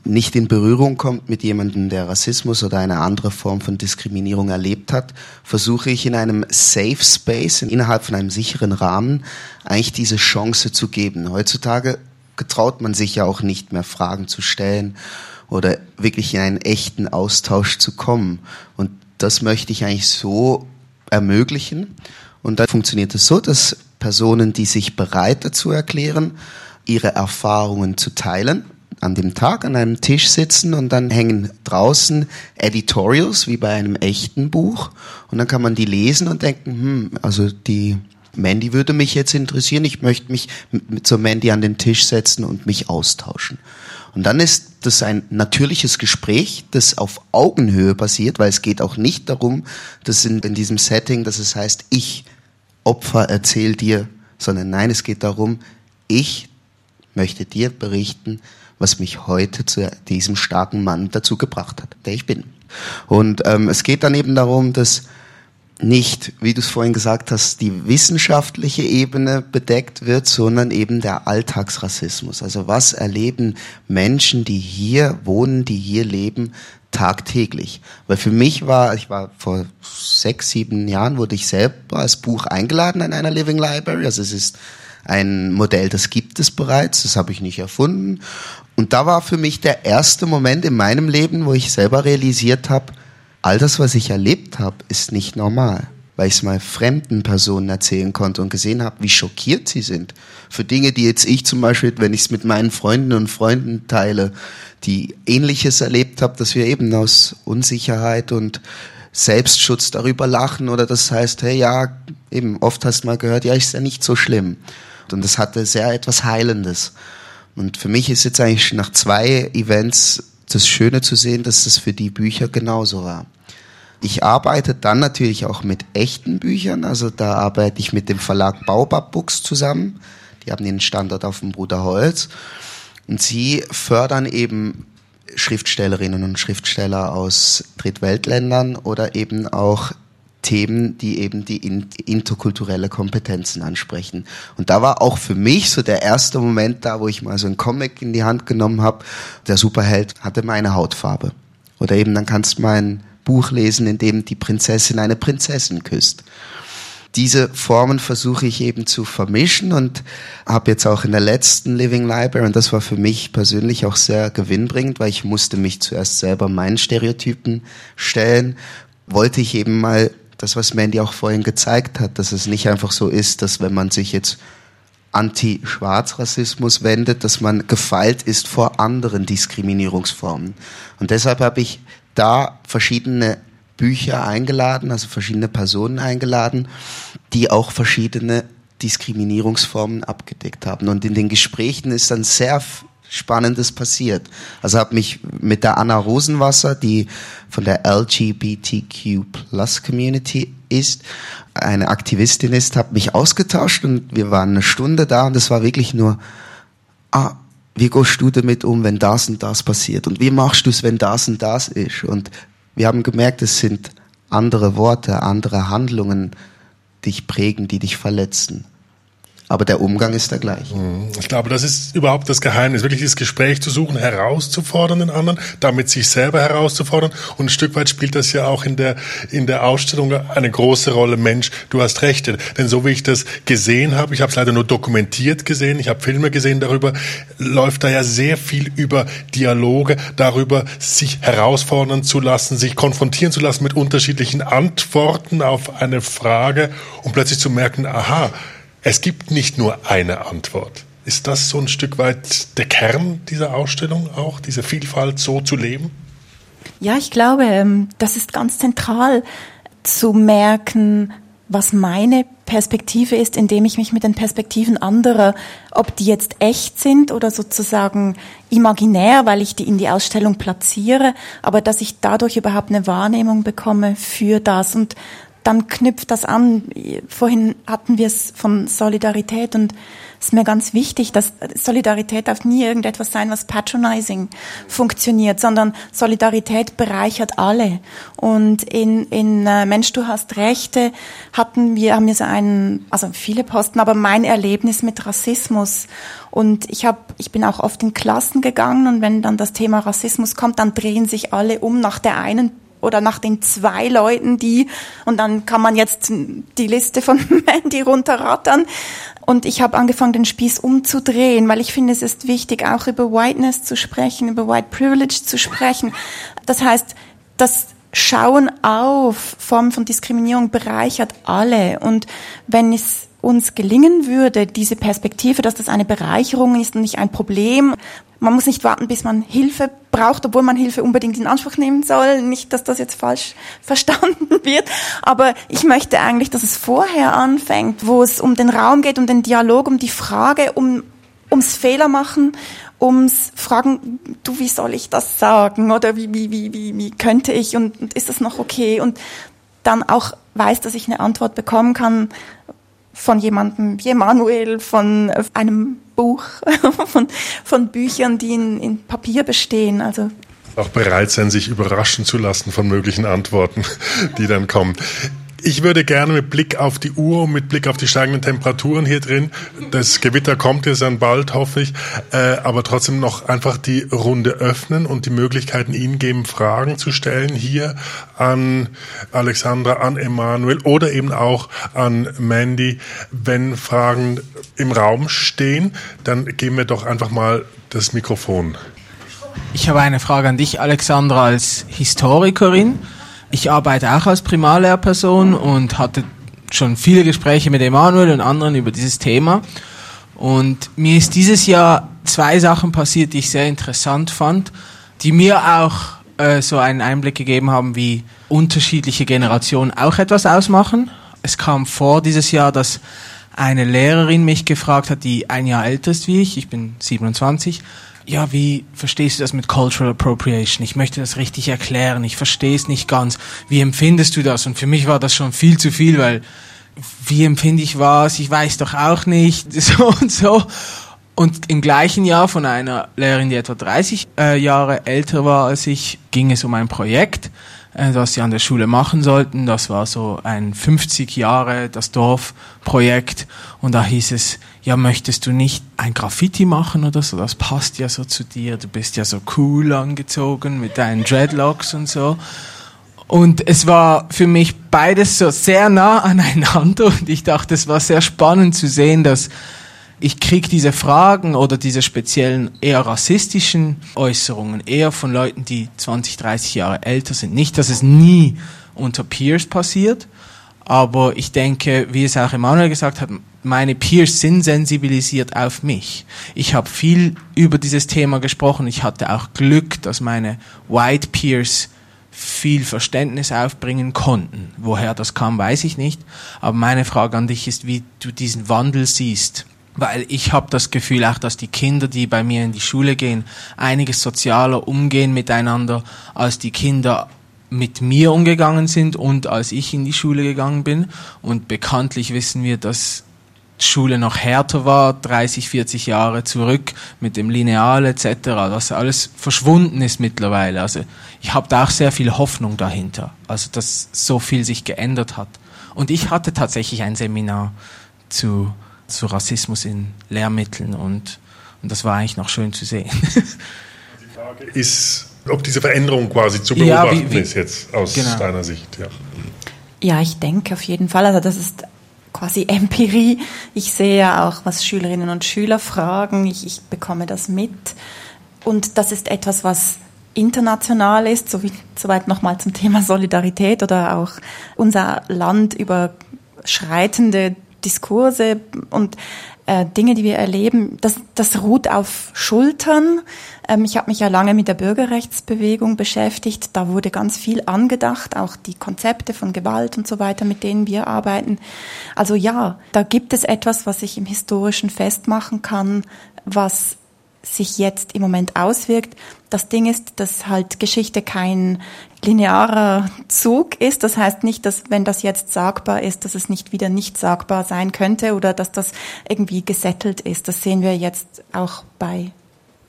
nicht in Berührung kommt mit jemandem, der Rassismus oder eine andere Form von Diskriminierung erlebt hat, versuche ich in einem Safe Space, innerhalb von einem sicheren Rahmen, eigentlich diese Chance zu geben. Heutzutage getraut man sich ja auch nicht mehr Fragen zu stellen oder wirklich in einen echten Austausch zu kommen. Und das möchte ich eigentlich so ermöglichen. Und da funktioniert es so, dass Personen, die sich bereit dazu erklären, ihre Erfahrungen zu teilen, an dem Tag an einem Tisch sitzen und dann hängen draußen Editorials wie bei einem echten Buch und dann kann man die lesen und denken, hm, also die Mandy würde mich jetzt interessieren, ich möchte mich mit so Mandy an den Tisch setzen und mich austauschen. Und dann ist das ein natürliches Gespräch, das auf Augenhöhe passiert, weil es geht auch nicht darum, dass in, in diesem Setting, dass es heißt, ich Opfer erzähl dir, sondern nein, es geht darum, ich möchte dir berichten, was mich heute zu diesem starken Mann dazu gebracht hat, der ich bin. Und ähm, es geht dann eben darum, dass nicht, wie du es vorhin gesagt hast, die wissenschaftliche Ebene bedeckt wird, sondern eben der Alltagsrassismus. Also was erleben Menschen, die hier wohnen, die hier leben, tagtäglich? Weil für mich war, ich war vor sechs, sieben Jahren, wurde ich selber als Buch eingeladen an einer Living Library. Also es ist ein Modell, das gibt es bereits, das habe ich nicht erfunden. Und da war für mich der erste Moment in meinem Leben, wo ich selber realisiert habe, all das, was ich erlebt habe, ist nicht normal. Weil ich es mal fremden Personen erzählen konnte und gesehen habe, wie schockiert sie sind. Für Dinge, die jetzt ich zum Beispiel, wenn ich es mit meinen Freunden und Freunden teile, die ähnliches erlebt habe, dass wir eben aus Unsicherheit und Selbstschutz darüber lachen oder das heißt, hey ja, eben oft hast du mal gehört, ja, ist ja nicht so schlimm. Und das hatte sehr etwas Heilendes. Und für mich ist jetzt eigentlich nach zwei Events das Schöne zu sehen, dass das für die Bücher genauso war. Ich arbeite dann natürlich auch mit echten Büchern, also da arbeite ich mit dem Verlag Baobab Books zusammen. Die haben den Standort auf dem Bruder Holz. Und sie fördern eben Schriftstellerinnen und Schriftsteller aus Drittweltländern oder eben auch Themen, die eben die interkulturelle Kompetenzen ansprechen. Und da war auch für mich so der erste Moment da, wo ich mal so einen Comic in die Hand genommen habe. Der Superheld hatte meine Hautfarbe. Oder eben dann kannst du mal ein Buch lesen, in dem die Prinzessin eine Prinzessin küsst. diese Formen versuche ich eben zu vermischen und habe jetzt auch in der letzten Living Library, und das war für mich persönlich auch sehr gewinnbringend, weil ich musste mich zuerst selber meinen Stereotypen stellen, wollte ich eben mal das, was Mandy auch vorhin gezeigt hat, dass es nicht einfach so ist, dass wenn man sich jetzt Anti-Schwarz-Rassismus wendet, dass man gefeilt ist vor anderen Diskriminierungsformen. Und deshalb habe ich da verschiedene Bücher eingeladen, also verschiedene Personen eingeladen, die auch verschiedene Diskriminierungsformen abgedeckt haben. Und in den Gesprächen ist dann sehr Spannendes passiert. Also habe mich mit der Anna Rosenwasser, die von der LGBTQ Plus Community ist, eine Aktivistin ist, habe mich ausgetauscht und wir waren eine Stunde da und es war wirklich nur, ah, wie gehst du damit um, wenn das und das passiert? Und wie machst du es, wenn das und das ist? Und wir haben gemerkt, es sind andere Worte, andere Handlungen, die dich prägen, die dich verletzen aber der Umgang ist der gleiche. Mhm. Ich glaube, das ist überhaupt das Geheimnis, wirklich dieses Gespräch zu suchen, herauszufordern den anderen, damit sich selber herauszufordern. Und ein Stück weit spielt das ja auch in der, in der Ausstellung eine große Rolle. Mensch, du hast recht. Denn so wie ich das gesehen habe, ich habe es leider nur dokumentiert gesehen, ich habe Filme gesehen darüber, läuft da ja sehr viel über Dialoge, darüber, sich herausfordern zu lassen, sich konfrontieren zu lassen mit unterschiedlichen Antworten auf eine Frage und plötzlich zu merken, aha, es gibt nicht nur eine Antwort. Ist das so ein Stück weit der Kern dieser Ausstellung auch, diese Vielfalt so zu leben? Ja, ich glaube, ähm, das ist ganz zentral zu merken, was meine Perspektive ist, indem ich mich mit den Perspektiven anderer, ob die jetzt echt sind oder sozusagen imaginär, weil ich die in die Ausstellung platziere, aber dass ich dadurch überhaupt eine Wahrnehmung bekomme für das. Und dann knüpft das an. Vorhin hatten wir es von Solidarität und es ist mir ganz wichtig, dass Solidarität darf nie irgendetwas sein, was patronizing funktioniert, sondern Solidarität bereichert alle. Und in, in äh, Mensch, du hast Rechte hatten wir, haben wir so einen, also viele Posten, aber mein Erlebnis mit Rassismus. Und ich habe, ich bin auch oft in Klassen gegangen und wenn dann das Thema Rassismus kommt, dann drehen sich alle um nach der einen oder nach den zwei Leuten, die, und dann kann man jetzt die Liste von Mandy runterrattern. Und ich habe angefangen, den Spieß umzudrehen, weil ich finde, es ist wichtig, auch über Whiteness zu sprechen, über White Privilege zu sprechen. Das heißt, das Schauen auf Formen von Diskriminierung bereichert alle. Und wenn es uns gelingen würde, diese Perspektive, dass das eine Bereicherung ist und nicht ein Problem, man muss nicht warten, bis man Hilfe braucht, obwohl man Hilfe unbedingt in Anspruch nehmen soll. Nicht, dass das jetzt falsch verstanden wird. Aber ich möchte eigentlich, dass es vorher anfängt, wo es um den Raum geht, um den Dialog, um die Frage, um, ums Fehlermachen, ums Fragen, du, wie soll ich das sagen? Oder wie, wie, wie, wie, wie könnte ich? Und, und ist das noch okay? Und dann auch weiß, dass ich eine Antwort bekommen kann von jemandem wie Emanuel, von einem Buch, von, von Büchern, die in, in Papier bestehen. Also auch bereit sein, sich überraschen zu lassen von möglichen Antworten, die dann kommen. Ich würde gerne mit Blick auf die Uhr und mit Blick auf die steigenden Temperaturen hier drin, das Gewitter kommt jetzt dann bald, hoffe ich, äh, aber trotzdem noch einfach die Runde öffnen und die Möglichkeiten Ihnen geben, Fragen zu stellen hier an Alexandra, an Emanuel oder eben auch an Mandy. Wenn Fragen im Raum stehen, dann geben wir doch einfach mal das Mikrofon. Ich habe eine Frage an dich, Alexandra, als Historikerin. Ich arbeite auch als Primarlehrperson und hatte schon viele Gespräche mit Emanuel und anderen über dieses Thema. Und mir ist dieses Jahr zwei Sachen passiert, die ich sehr interessant fand, die mir auch äh, so einen Einblick gegeben haben, wie unterschiedliche Generationen auch etwas ausmachen. Es kam vor dieses Jahr, dass eine Lehrerin mich gefragt hat, die ein Jahr älter ist wie ich, ich bin 27, ja, wie verstehst du das mit Cultural Appropriation? Ich möchte das richtig erklären, ich verstehe es nicht ganz. Wie empfindest du das? Und für mich war das schon viel zu viel, weil wie empfinde ich was? Ich weiß doch auch nicht, so und so. Und im gleichen Jahr von einer Lehrerin, die etwa 30 äh, Jahre älter war als ich, ging es um ein Projekt, äh, das sie an der Schule machen sollten. Das war so ein 50 Jahre das Dorfprojekt. Und da hieß es, ja, möchtest du nicht ein Graffiti machen oder so? Das passt ja so zu dir. Du bist ja so cool angezogen mit deinen Dreadlocks und so. Und es war für mich beides so sehr nah aneinander und ich dachte, es war sehr spannend zu sehen, dass ich krieg diese Fragen oder diese speziellen eher rassistischen Äußerungen eher von Leuten, die 20, 30 Jahre älter sind. Nicht, dass es nie unter Peers passiert, aber ich denke, wie es auch Emanuel gesagt hat, meine Peers sind sensibilisiert auf mich. Ich habe viel über dieses Thema gesprochen. Ich hatte auch Glück, dass meine White Peers viel Verständnis aufbringen konnten. Woher das kam, weiß ich nicht. Aber meine Frage an dich ist, wie du diesen Wandel siehst. Weil ich habe das Gefühl auch, dass die Kinder, die bei mir in die Schule gehen, einiges sozialer umgehen miteinander, als die Kinder mit mir umgegangen sind und als ich in die Schule gegangen bin. Und bekanntlich wissen wir, dass Schule noch härter war, 30, 40 Jahre zurück mit dem Lineal etc., dass alles verschwunden ist mittlerweile. Also ich habe da auch sehr viel Hoffnung dahinter, also dass so viel sich geändert hat. Und ich hatte tatsächlich ein Seminar zu, zu Rassismus in Lehrmitteln und, und das war eigentlich noch schön zu sehen. Die Frage ist, ob diese Veränderung quasi zu beobachten ja, wie, wie, ist jetzt aus genau. deiner Sicht. Ja. ja, ich denke auf jeden Fall. Also das ist quasi Empirie. Ich sehe ja auch, was Schülerinnen und Schüler fragen. Ich, ich bekomme das mit. Und das ist etwas, was international ist, so wie, soweit nochmal zum Thema Solidarität oder auch unser Land überschreitende Diskurse und äh, Dinge, die wir erleben, das, das ruht auf Schultern. Ähm, ich habe mich ja lange mit der Bürgerrechtsbewegung beschäftigt. Da wurde ganz viel angedacht, auch die Konzepte von Gewalt und so weiter, mit denen wir arbeiten. Also ja, da gibt es etwas, was ich im Historischen festmachen kann, was sich jetzt im Moment auswirkt. Das Ding ist, dass halt Geschichte kein linearer Zug ist. Das heißt nicht, dass wenn das jetzt sagbar ist, dass es nicht wieder nicht sagbar sein könnte oder dass das irgendwie gesettelt ist. Das sehen wir jetzt auch bei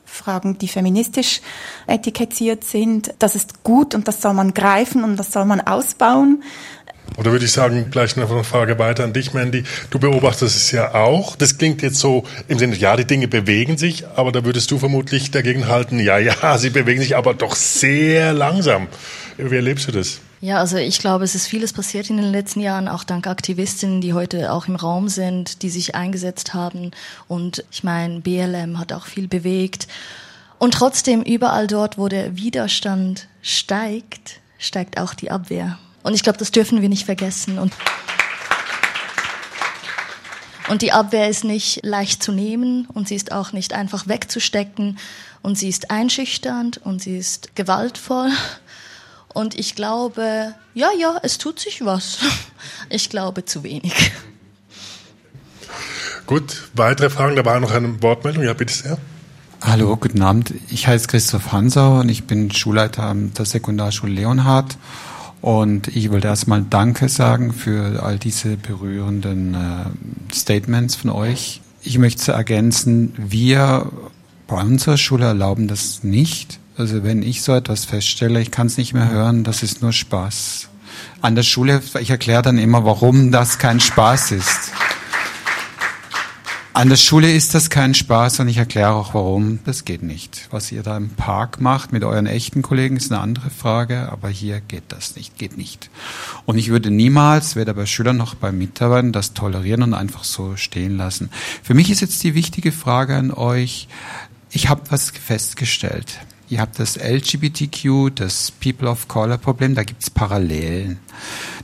Fragen, die feministisch etikettiert sind. Das ist gut und das soll man greifen und das soll man ausbauen. Oder würde ich sagen, gleich noch eine Frage weiter an dich, Mandy. Du beobachtest es ja auch. Das klingt jetzt so im Sinne, ja, die Dinge bewegen sich, aber da würdest du vermutlich dagegen halten, ja, ja, sie bewegen sich aber doch sehr langsam. Wie erlebst du das? Ja, also ich glaube, es ist vieles passiert in den letzten Jahren, auch dank Aktivistinnen, die heute auch im Raum sind, die sich eingesetzt haben. Und ich meine, BLM hat auch viel bewegt. Und trotzdem, überall dort, wo der Widerstand steigt, steigt auch die Abwehr. Und ich glaube, das dürfen wir nicht vergessen. Und, und die Abwehr ist nicht leicht zu nehmen und sie ist auch nicht einfach wegzustecken und sie ist einschüchternd und sie ist gewaltvoll. Und ich glaube, ja, ja, es tut sich was. Ich glaube zu wenig. Gut, weitere Fragen? Da war noch eine Wortmeldung. Ja, bitte sehr. Hallo, guten Abend. Ich heiße Christoph Hansau und ich bin Schulleiter der Sekundarschule Leonhard und ich wollte erstmal Danke sagen für all diese berührenden äh, Statements von euch. Ich möchte ergänzen, wir bei unserer Schule erlauben das nicht. Also wenn ich so etwas feststelle, ich kann es nicht mehr hören, das ist nur Spaß. An der Schule, ich erkläre dann immer, warum das kein Spaß ist. An der Schule ist das kein Spaß und ich erkläre auch warum. Das geht nicht. Was ihr da im Park macht mit euren echten Kollegen ist eine andere Frage, aber hier geht das nicht, geht nicht. Und ich würde niemals, weder bei Schülern noch bei Mitarbeitern, das tolerieren und einfach so stehen lassen. Für mich ist jetzt die wichtige Frage an euch. Ich habe was festgestellt. Ihr habt das LGBTQ, das People of Color Problem, da gibt's Parallelen.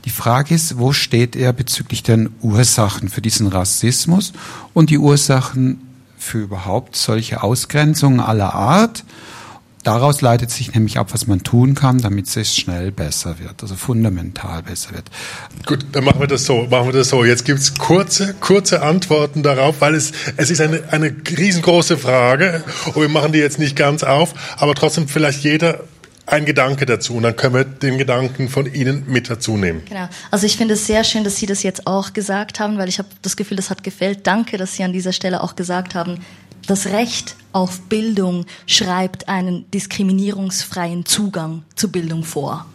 Die Frage ist, wo steht er bezüglich den Ursachen für diesen Rassismus und die Ursachen für überhaupt solche Ausgrenzungen aller Art? Daraus leitet sich nämlich ab, was man tun kann, damit es schnell besser wird, also fundamental besser wird. Gut, dann machen wir das so. Machen wir das so. Jetzt gibt's kurze, kurze Antworten darauf, weil es, es ist eine, eine riesengroße Frage und wir machen die jetzt nicht ganz auf, aber trotzdem vielleicht jeder ein Gedanke dazu und dann können wir den Gedanken von Ihnen mit dazu nehmen. Genau. Also ich finde es sehr schön, dass Sie das jetzt auch gesagt haben, weil ich habe das Gefühl, das hat gefällt. Danke, dass Sie an dieser Stelle auch gesagt haben, das Recht auf Bildung schreibt einen diskriminierungsfreien Zugang zu Bildung vor.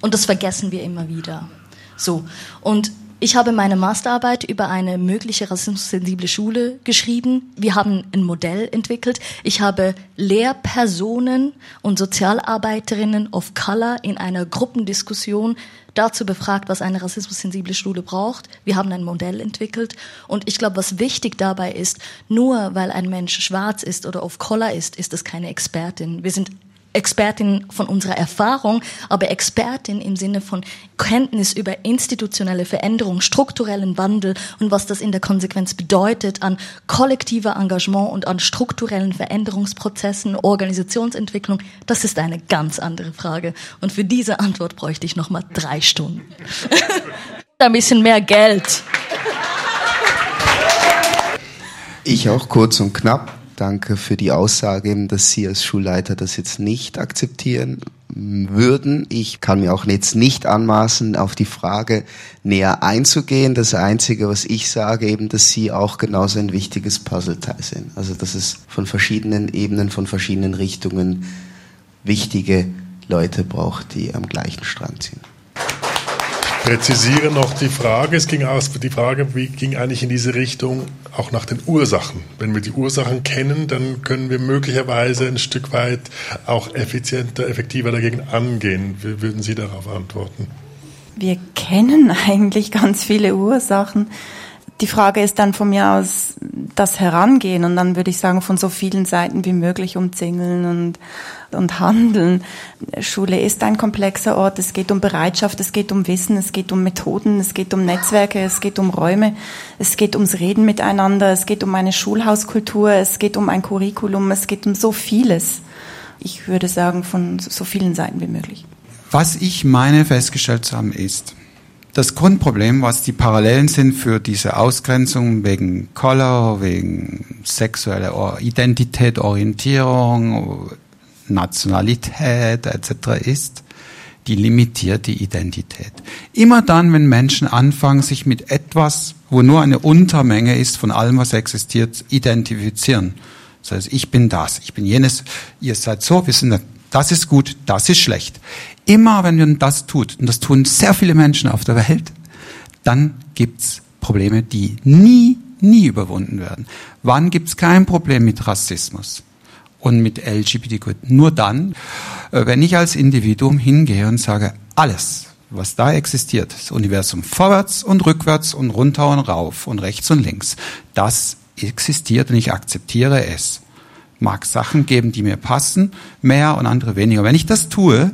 Und das vergessen wir immer wieder. So. Und Ich habe meine Masterarbeit über eine mögliche rassismussensible Schule geschrieben. Wir haben ein Modell entwickelt. Ich habe Lehrpersonen und Sozialarbeiterinnen of Color in einer Gruppendiskussion dazu befragt, was eine rassismussensible Schule braucht. Wir haben ein Modell entwickelt. Und ich glaube, was wichtig dabei ist, nur weil ein Mensch schwarz ist oder auf Color ist, ist es keine Expertin. Wir sind Expertin von unserer Erfahrung, aber Expertin im Sinne von Kenntnis über institutionelle Veränderung, strukturellen Wandel und was das in der Konsequenz bedeutet an kollektiver Engagement und an strukturellen Veränderungsprozessen, Organisationsentwicklung, das ist eine ganz andere Frage. Und für diese Antwort bräuchte ich noch mal drei Stunden. Ein bisschen mehr Geld. Ich auch kurz und knapp. Danke für die Aussage, dass Sie als Schulleiter das jetzt nicht akzeptieren würden. Ich kann mir auch jetzt nicht anmaßen, auf die Frage näher einzugehen. Das Einzige, was ich sage, eben, dass Sie auch genauso ein wichtiges Puzzleteil sind. Also, dass es von verschiedenen Ebenen, von verschiedenen Richtungen wichtige Leute braucht, die am gleichen Strand ziehen präzisiere noch die Frage. Es ging aus, die Frage wie, ging eigentlich in diese Richtung auch nach den Ursachen. Wenn wir die Ursachen kennen, dann können wir möglicherweise ein Stück weit auch effizienter, effektiver dagegen angehen. Wie würden Sie darauf antworten? Wir kennen eigentlich ganz viele Ursachen. Die Frage ist dann von mir aus das Herangehen und dann würde ich sagen, von so vielen Seiten wie möglich umzingeln und, und handeln. Schule ist ein komplexer Ort. Es geht um Bereitschaft, es geht um Wissen, es geht um Methoden, es geht um Netzwerke, es geht um Räume, es geht ums Reden miteinander, es geht um eine Schulhauskultur, es geht um ein Curriculum, es geht um so vieles. Ich würde sagen, von so vielen Seiten wie möglich. Was ich meine festgestellt zu haben ist, das Grundproblem, was die Parallelen sind für diese Ausgrenzung wegen Color, wegen sexueller Identität, Orientierung, Nationalität etc. ist die limitierte Identität. Immer dann, wenn Menschen anfangen, sich mit etwas, wo nur eine Untermenge ist von allem, was existiert, identifizieren. Das heißt, ich bin das, ich bin jenes, ihr seid so, wir sind das ist gut, das ist schlecht. Immer wenn man das tut, und das tun sehr viele Menschen auf der Welt, dann gibt's Probleme, die nie, nie überwunden werden. Wann gibt's kein Problem mit Rassismus? und mit LGBTQ. Nur dann, äh, wenn ich als Individuum hingehe und sage, alles, was da existiert, das Universum vorwärts und rückwärts und runter und rauf und rechts und links, das existiert und ich akzeptiere es mag Sachen geben, die mir passen, mehr und andere weniger. Wenn ich das tue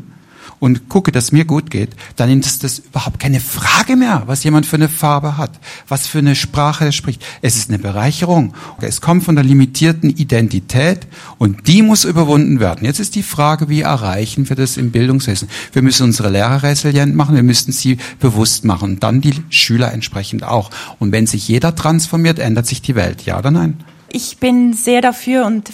und gucke, dass mir gut geht, dann ist das überhaupt keine Frage mehr, was jemand für eine Farbe hat, was für eine Sprache er spricht. Es ist eine Bereicherung. Es kommt von der limitierten Identität und die muss überwunden werden. Jetzt ist die Frage, wie erreichen wir das im Bildungswesen? Wir müssen unsere Lehrer resilient machen, wir müssen sie bewusst machen und dann die Schüler entsprechend auch. Und wenn sich jeder transformiert, ändert sich die Welt. Ja oder nein? Ich bin sehr dafür und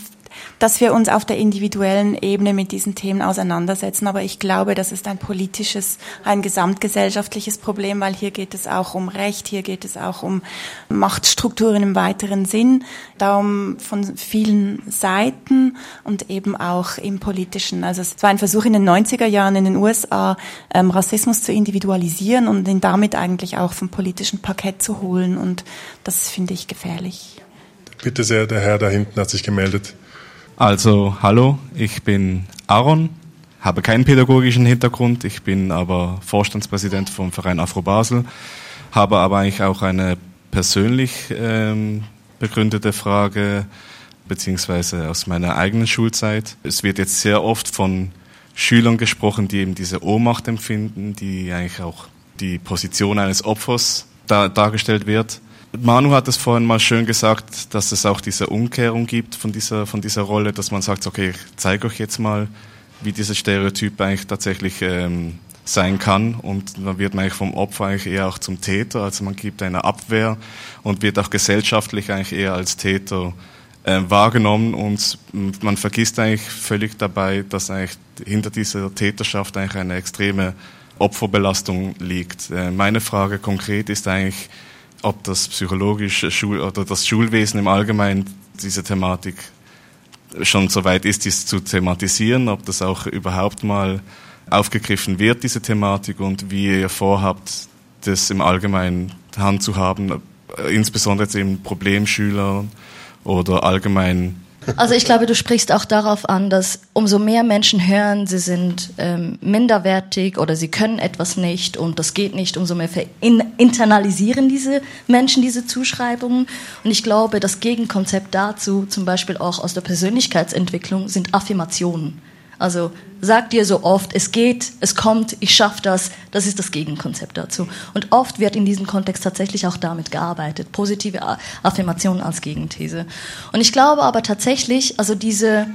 dass wir uns auf der individuellen Ebene mit diesen Themen auseinandersetzen. Aber ich glaube, das ist ein politisches, ein gesamtgesellschaftliches Problem, weil hier geht es auch um Recht, hier geht es auch um Machtstrukturen im weiteren Sinn, darum von vielen Seiten und eben auch im politischen. Also es war ein Versuch in den 90er Jahren in den USA, ähm, Rassismus zu individualisieren und ihn damit eigentlich auch vom politischen Parkett zu holen. Und das finde ich gefährlich. Bitte sehr, der Herr da hinten hat sich gemeldet. Also, hallo, ich bin Aaron, habe keinen pädagogischen Hintergrund, ich bin aber Vorstandspräsident vom Verein Afro Basel, habe aber eigentlich auch eine persönlich ähm, begründete Frage, beziehungsweise aus meiner eigenen Schulzeit. Es wird jetzt sehr oft von Schülern gesprochen, die eben diese Ohnmacht empfinden, die eigentlich auch die Position eines Opfers da, dargestellt wird. Manu hat es vorhin mal schön gesagt, dass es auch diese Umkehrung gibt von dieser, von dieser Rolle, dass man sagt, okay, ich zeige euch jetzt mal, wie dieses Stereotyp eigentlich tatsächlich ähm, sein kann. Und dann wird man eigentlich vom Opfer eigentlich eher auch zum Täter, also man gibt eine Abwehr und wird auch gesellschaftlich eigentlich eher als Täter äh, wahrgenommen. Und man vergisst eigentlich völlig dabei, dass eigentlich hinter dieser Täterschaft eigentlich eine extreme Opferbelastung liegt. Äh, meine Frage konkret ist eigentlich, ob das psychologische Schul oder das Schulwesen im Allgemeinen diese Thematik schon so weit ist, dies zu thematisieren, ob das auch überhaupt mal aufgegriffen wird, diese Thematik, und wie ihr vorhabt, das im Allgemeinen Hand zu haben, äh, insbesondere jetzt eben Problemschüler oder allgemein also ich glaube, du sprichst auch darauf an, dass umso mehr Menschen hören, sie sind ähm, minderwertig oder sie können etwas nicht und das geht nicht, umso mehr internalisieren diese Menschen diese Zuschreibungen. Und ich glaube, das Gegenkonzept dazu, zum Beispiel auch aus der Persönlichkeitsentwicklung, sind Affirmationen. Also sag dir so oft, es geht, es kommt, ich schaffe das. Das ist das Gegenkonzept dazu. Und oft wird in diesem Kontext tatsächlich auch damit gearbeitet. Positive Affirmationen als Gegenthese. Und ich glaube aber tatsächlich, also diese,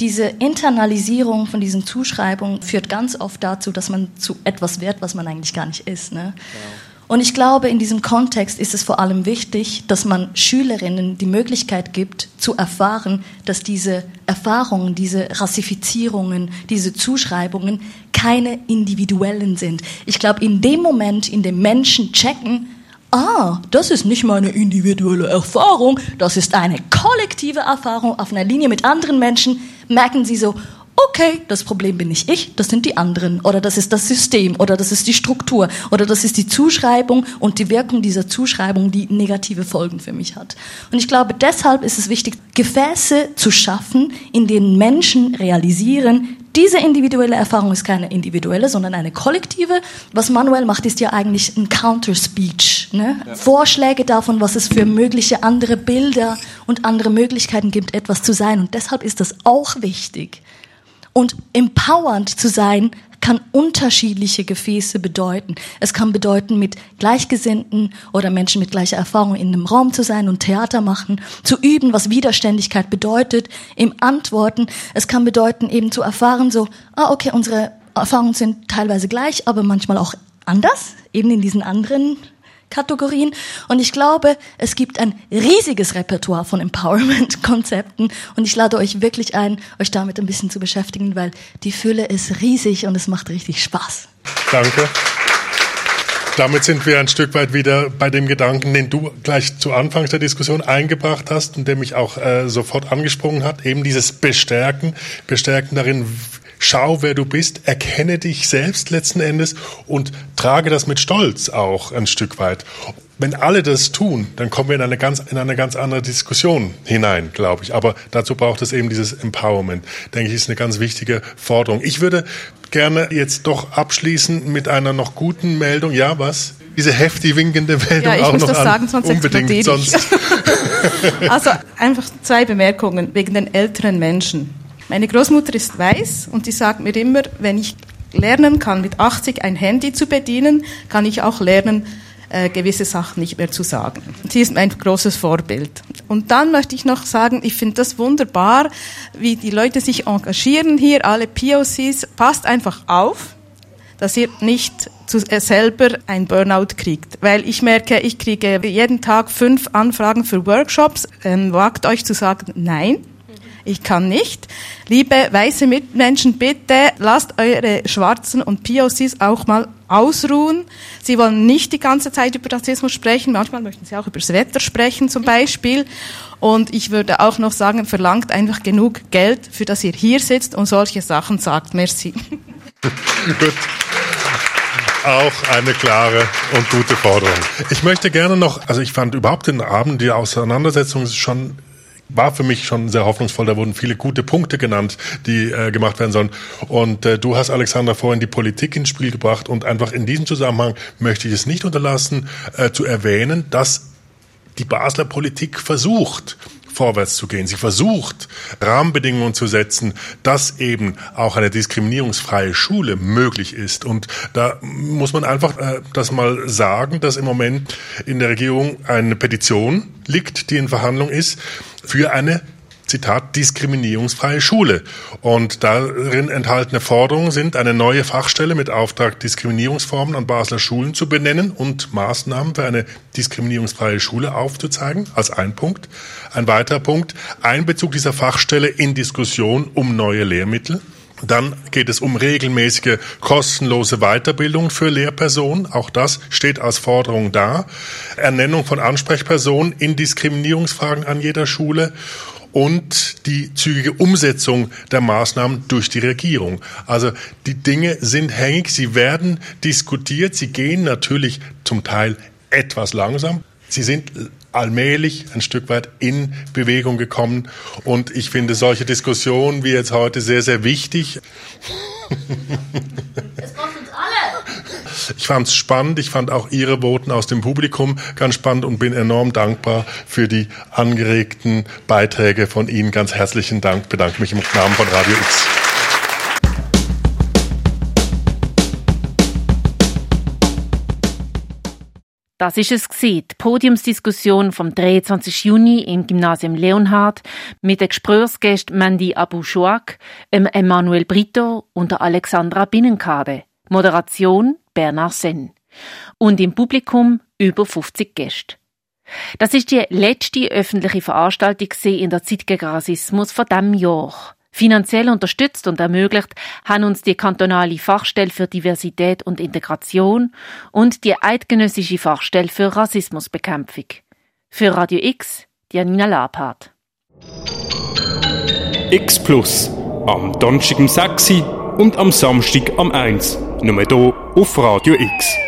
diese Internalisierung von diesen Zuschreibungen führt ganz oft dazu, dass man zu etwas wird, was man eigentlich gar nicht ist. Ne? Genau. Und ich glaube, in diesem Kontext ist es vor allem wichtig, dass man Schülerinnen die Möglichkeit gibt, zu erfahren, dass diese Erfahrungen, diese Rassifizierungen, diese Zuschreibungen keine individuellen sind. Ich glaube, in dem Moment, in dem Menschen checken, ah, das ist nicht meine individuelle Erfahrung, das ist eine kollektive Erfahrung auf einer Linie mit anderen Menschen, merken sie so, okay, das Problem bin nicht ich, das sind die anderen oder das ist das System oder das ist die Struktur oder das ist die Zuschreibung und die Wirkung dieser Zuschreibung, die negative Folgen für mich hat. Und ich glaube, deshalb ist es wichtig, Gefäße zu schaffen, in denen Menschen realisieren, diese individuelle Erfahrung ist keine individuelle, sondern eine kollektive. Was Manuel macht, ist ja eigentlich ein Counter-Speech. Ne? Ja. Vorschläge davon, was es für mögliche andere Bilder und andere Möglichkeiten gibt, etwas zu sein. Und deshalb ist das auch wichtig. Und empowernd zu sein kann unterschiedliche Gefäße bedeuten. Es kann bedeuten, mit Gleichgesinnten oder Menschen mit gleicher Erfahrung in einem Raum zu sein und Theater machen, zu üben, was Widerständigkeit bedeutet, im Antworten. Es kann bedeuten, eben zu erfahren, so, ah, okay, unsere Erfahrungen sind teilweise gleich, aber manchmal auch anders, eben in diesen anderen Kategorien. Und ich glaube, es gibt ein riesiges Repertoire von Empowerment-Konzepten. Und ich lade euch wirklich ein, euch damit ein bisschen zu beschäftigen, weil die Fülle ist riesig und es macht richtig Spaß. Danke. Damit sind wir ein Stück weit wieder bei dem Gedanken, den du gleich zu Anfang der Diskussion eingebracht hast und der mich auch äh, sofort angesprungen hat, eben dieses Bestärken, Bestärken darin, schau, wer du bist, erkenne dich selbst letzten Endes und trage das mit Stolz auch ein Stück weit. Wenn alle das tun, dann kommen wir in eine ganz, in eine ganz andere Diskussion hinein, glaube ich. Aber dazu braucht es eben dieses Empowerment. Denke ich, ist eine ganz wichtige Forderung. Ich würde gerne jetzt doch abschließen mit einer noch guten Meldung. Ja, was? Diese heftig winkende Meldung ja, ich auch muss noch das an. sagen, sonst Unbedingt, sonst. also einfach zwei Bemerkungen wegen den älteren Menschen. Meine Großmutter ist weiß und die sagt mir immer, wenn ich lernen kann, mit 80 ein Handy zu bedienen, kann ich auch lernen, äh, gewisse Sachen nicht mehr zu sagen. Sie ist mein großes Vorbild. Und dann möchte ich noch sagen, ich finde das wunderbar, wie die Leute sich engagieren hier, alle POCs. Passt einfach auf, dass ihr nicht zu, äh, selber ein Burnout kriegt. Weil ich merke, ich kriege jeden Tag fünf Anfragen für Workshops. Ähm, wagt euch zu sagen, nein ich kann nicht. Liebe weiße Mitmenschen, bitte lasst eure Schwarzen und POCs auch mal ausruhen. Sie wollen nicht die ganze Zeit über Rassismus sprechen. Manchmal möchten sie auch über das Wetter sprechen zum Beispiel. Und ich würde auch noch sagen, verlangt einfach genug Geld, für das ihr hier sitzt und solche Sachen sagt. Merci. Gut auch eine klare und gute Forderung. Ich möchte gerne noch, also ich fand überhaupt den Abend, die Auseinandersetzung schon war für mich schon sehr hoffnungsvoll. Da wurden viele gute Punkte genannt, die äh, gemacht werden sollen. Und äh, du hast, Alexander, vorhin die Politik ins Spiel gebracht. Und einfach in diesem Zusammenhang möchte ich es nicht unterlassen, äh, zu erwähnen, dass die Basler Politik versucht, vorwärts zu gehen. Sie versucht, Rahmenbedingungen zu setzen, dass eben auch eine diskriminierungsfreie Schule möglich ist. Und da muss man einfach äh, das mal sagen, dass im Moment in der Regierung eine Petition liegt, die in Verhandlung ist, für eine Zitat, diskriminierungsfreie Schule. Und darin enthaltene Forderungen sind, eine neue Fachstelle mit Auftrag, Diskriminierungsformen an Basler Schulen zu benennen und Maßnahmen für eine diskriminierungsfreie Schule aufzuzeigen, als ein Punkt. Ein weiterer Punkt, Einbezug dieser Fachstelle in Diskussion um neue Lehrmittel. Dann geht es um regelmäßige kostenlose Weiterbildung für Lehrpersonen. Auch das steht als Forderung da. Ernennung von Ansprechpersonen in Diskriminierungsfragen an jeder Schule und die zügige Umsetzung der Maßnahmen durch die Regierung. Also die Dinge sind hängig, sie werden diskutiert, sie gehen natürlich zum Teil etwas langsam. Sie sind allmählich ein Stück weit in Bewegung gekommen. Und ich finde solche Diskussionen wie jetzt heute sehr, sehr wichtig. Es braucht uns alle. Ich fand es spannend. Ich fand auch Ihre Voten aus dem Publikum ganz spannend und bin enorm dankbar für die angeregten Beiträge von Ihnen. Ganz herzlichen Dank. Bedanke mich im Namen von Radio X. Das ist es die Podiumsdiskussion vom 23. Juni im Gymnasium Leonhard mit den Gesprächsgästen Mandy Abu Shouak, Emmanuel Brito und Alexandra Binnenkade. Moderation Bernard Senn. Und im Publikum über 50 Gäste. Das ist die letzte öffentliche Veranstaltung in der Zeit gegen Rassismus von diesem Jahr. Finanziell unterstützt und ermöglicht haben uns die kantonale Fachstelle für Diversität und Integration und die eidgenössische Fachstelle für Rassismusbekämpfung. Für Radio X, Janina Labhardt. X Plus. Am Donnerstag um 6 und am Samstag am 1. Nur hier auf Radio X.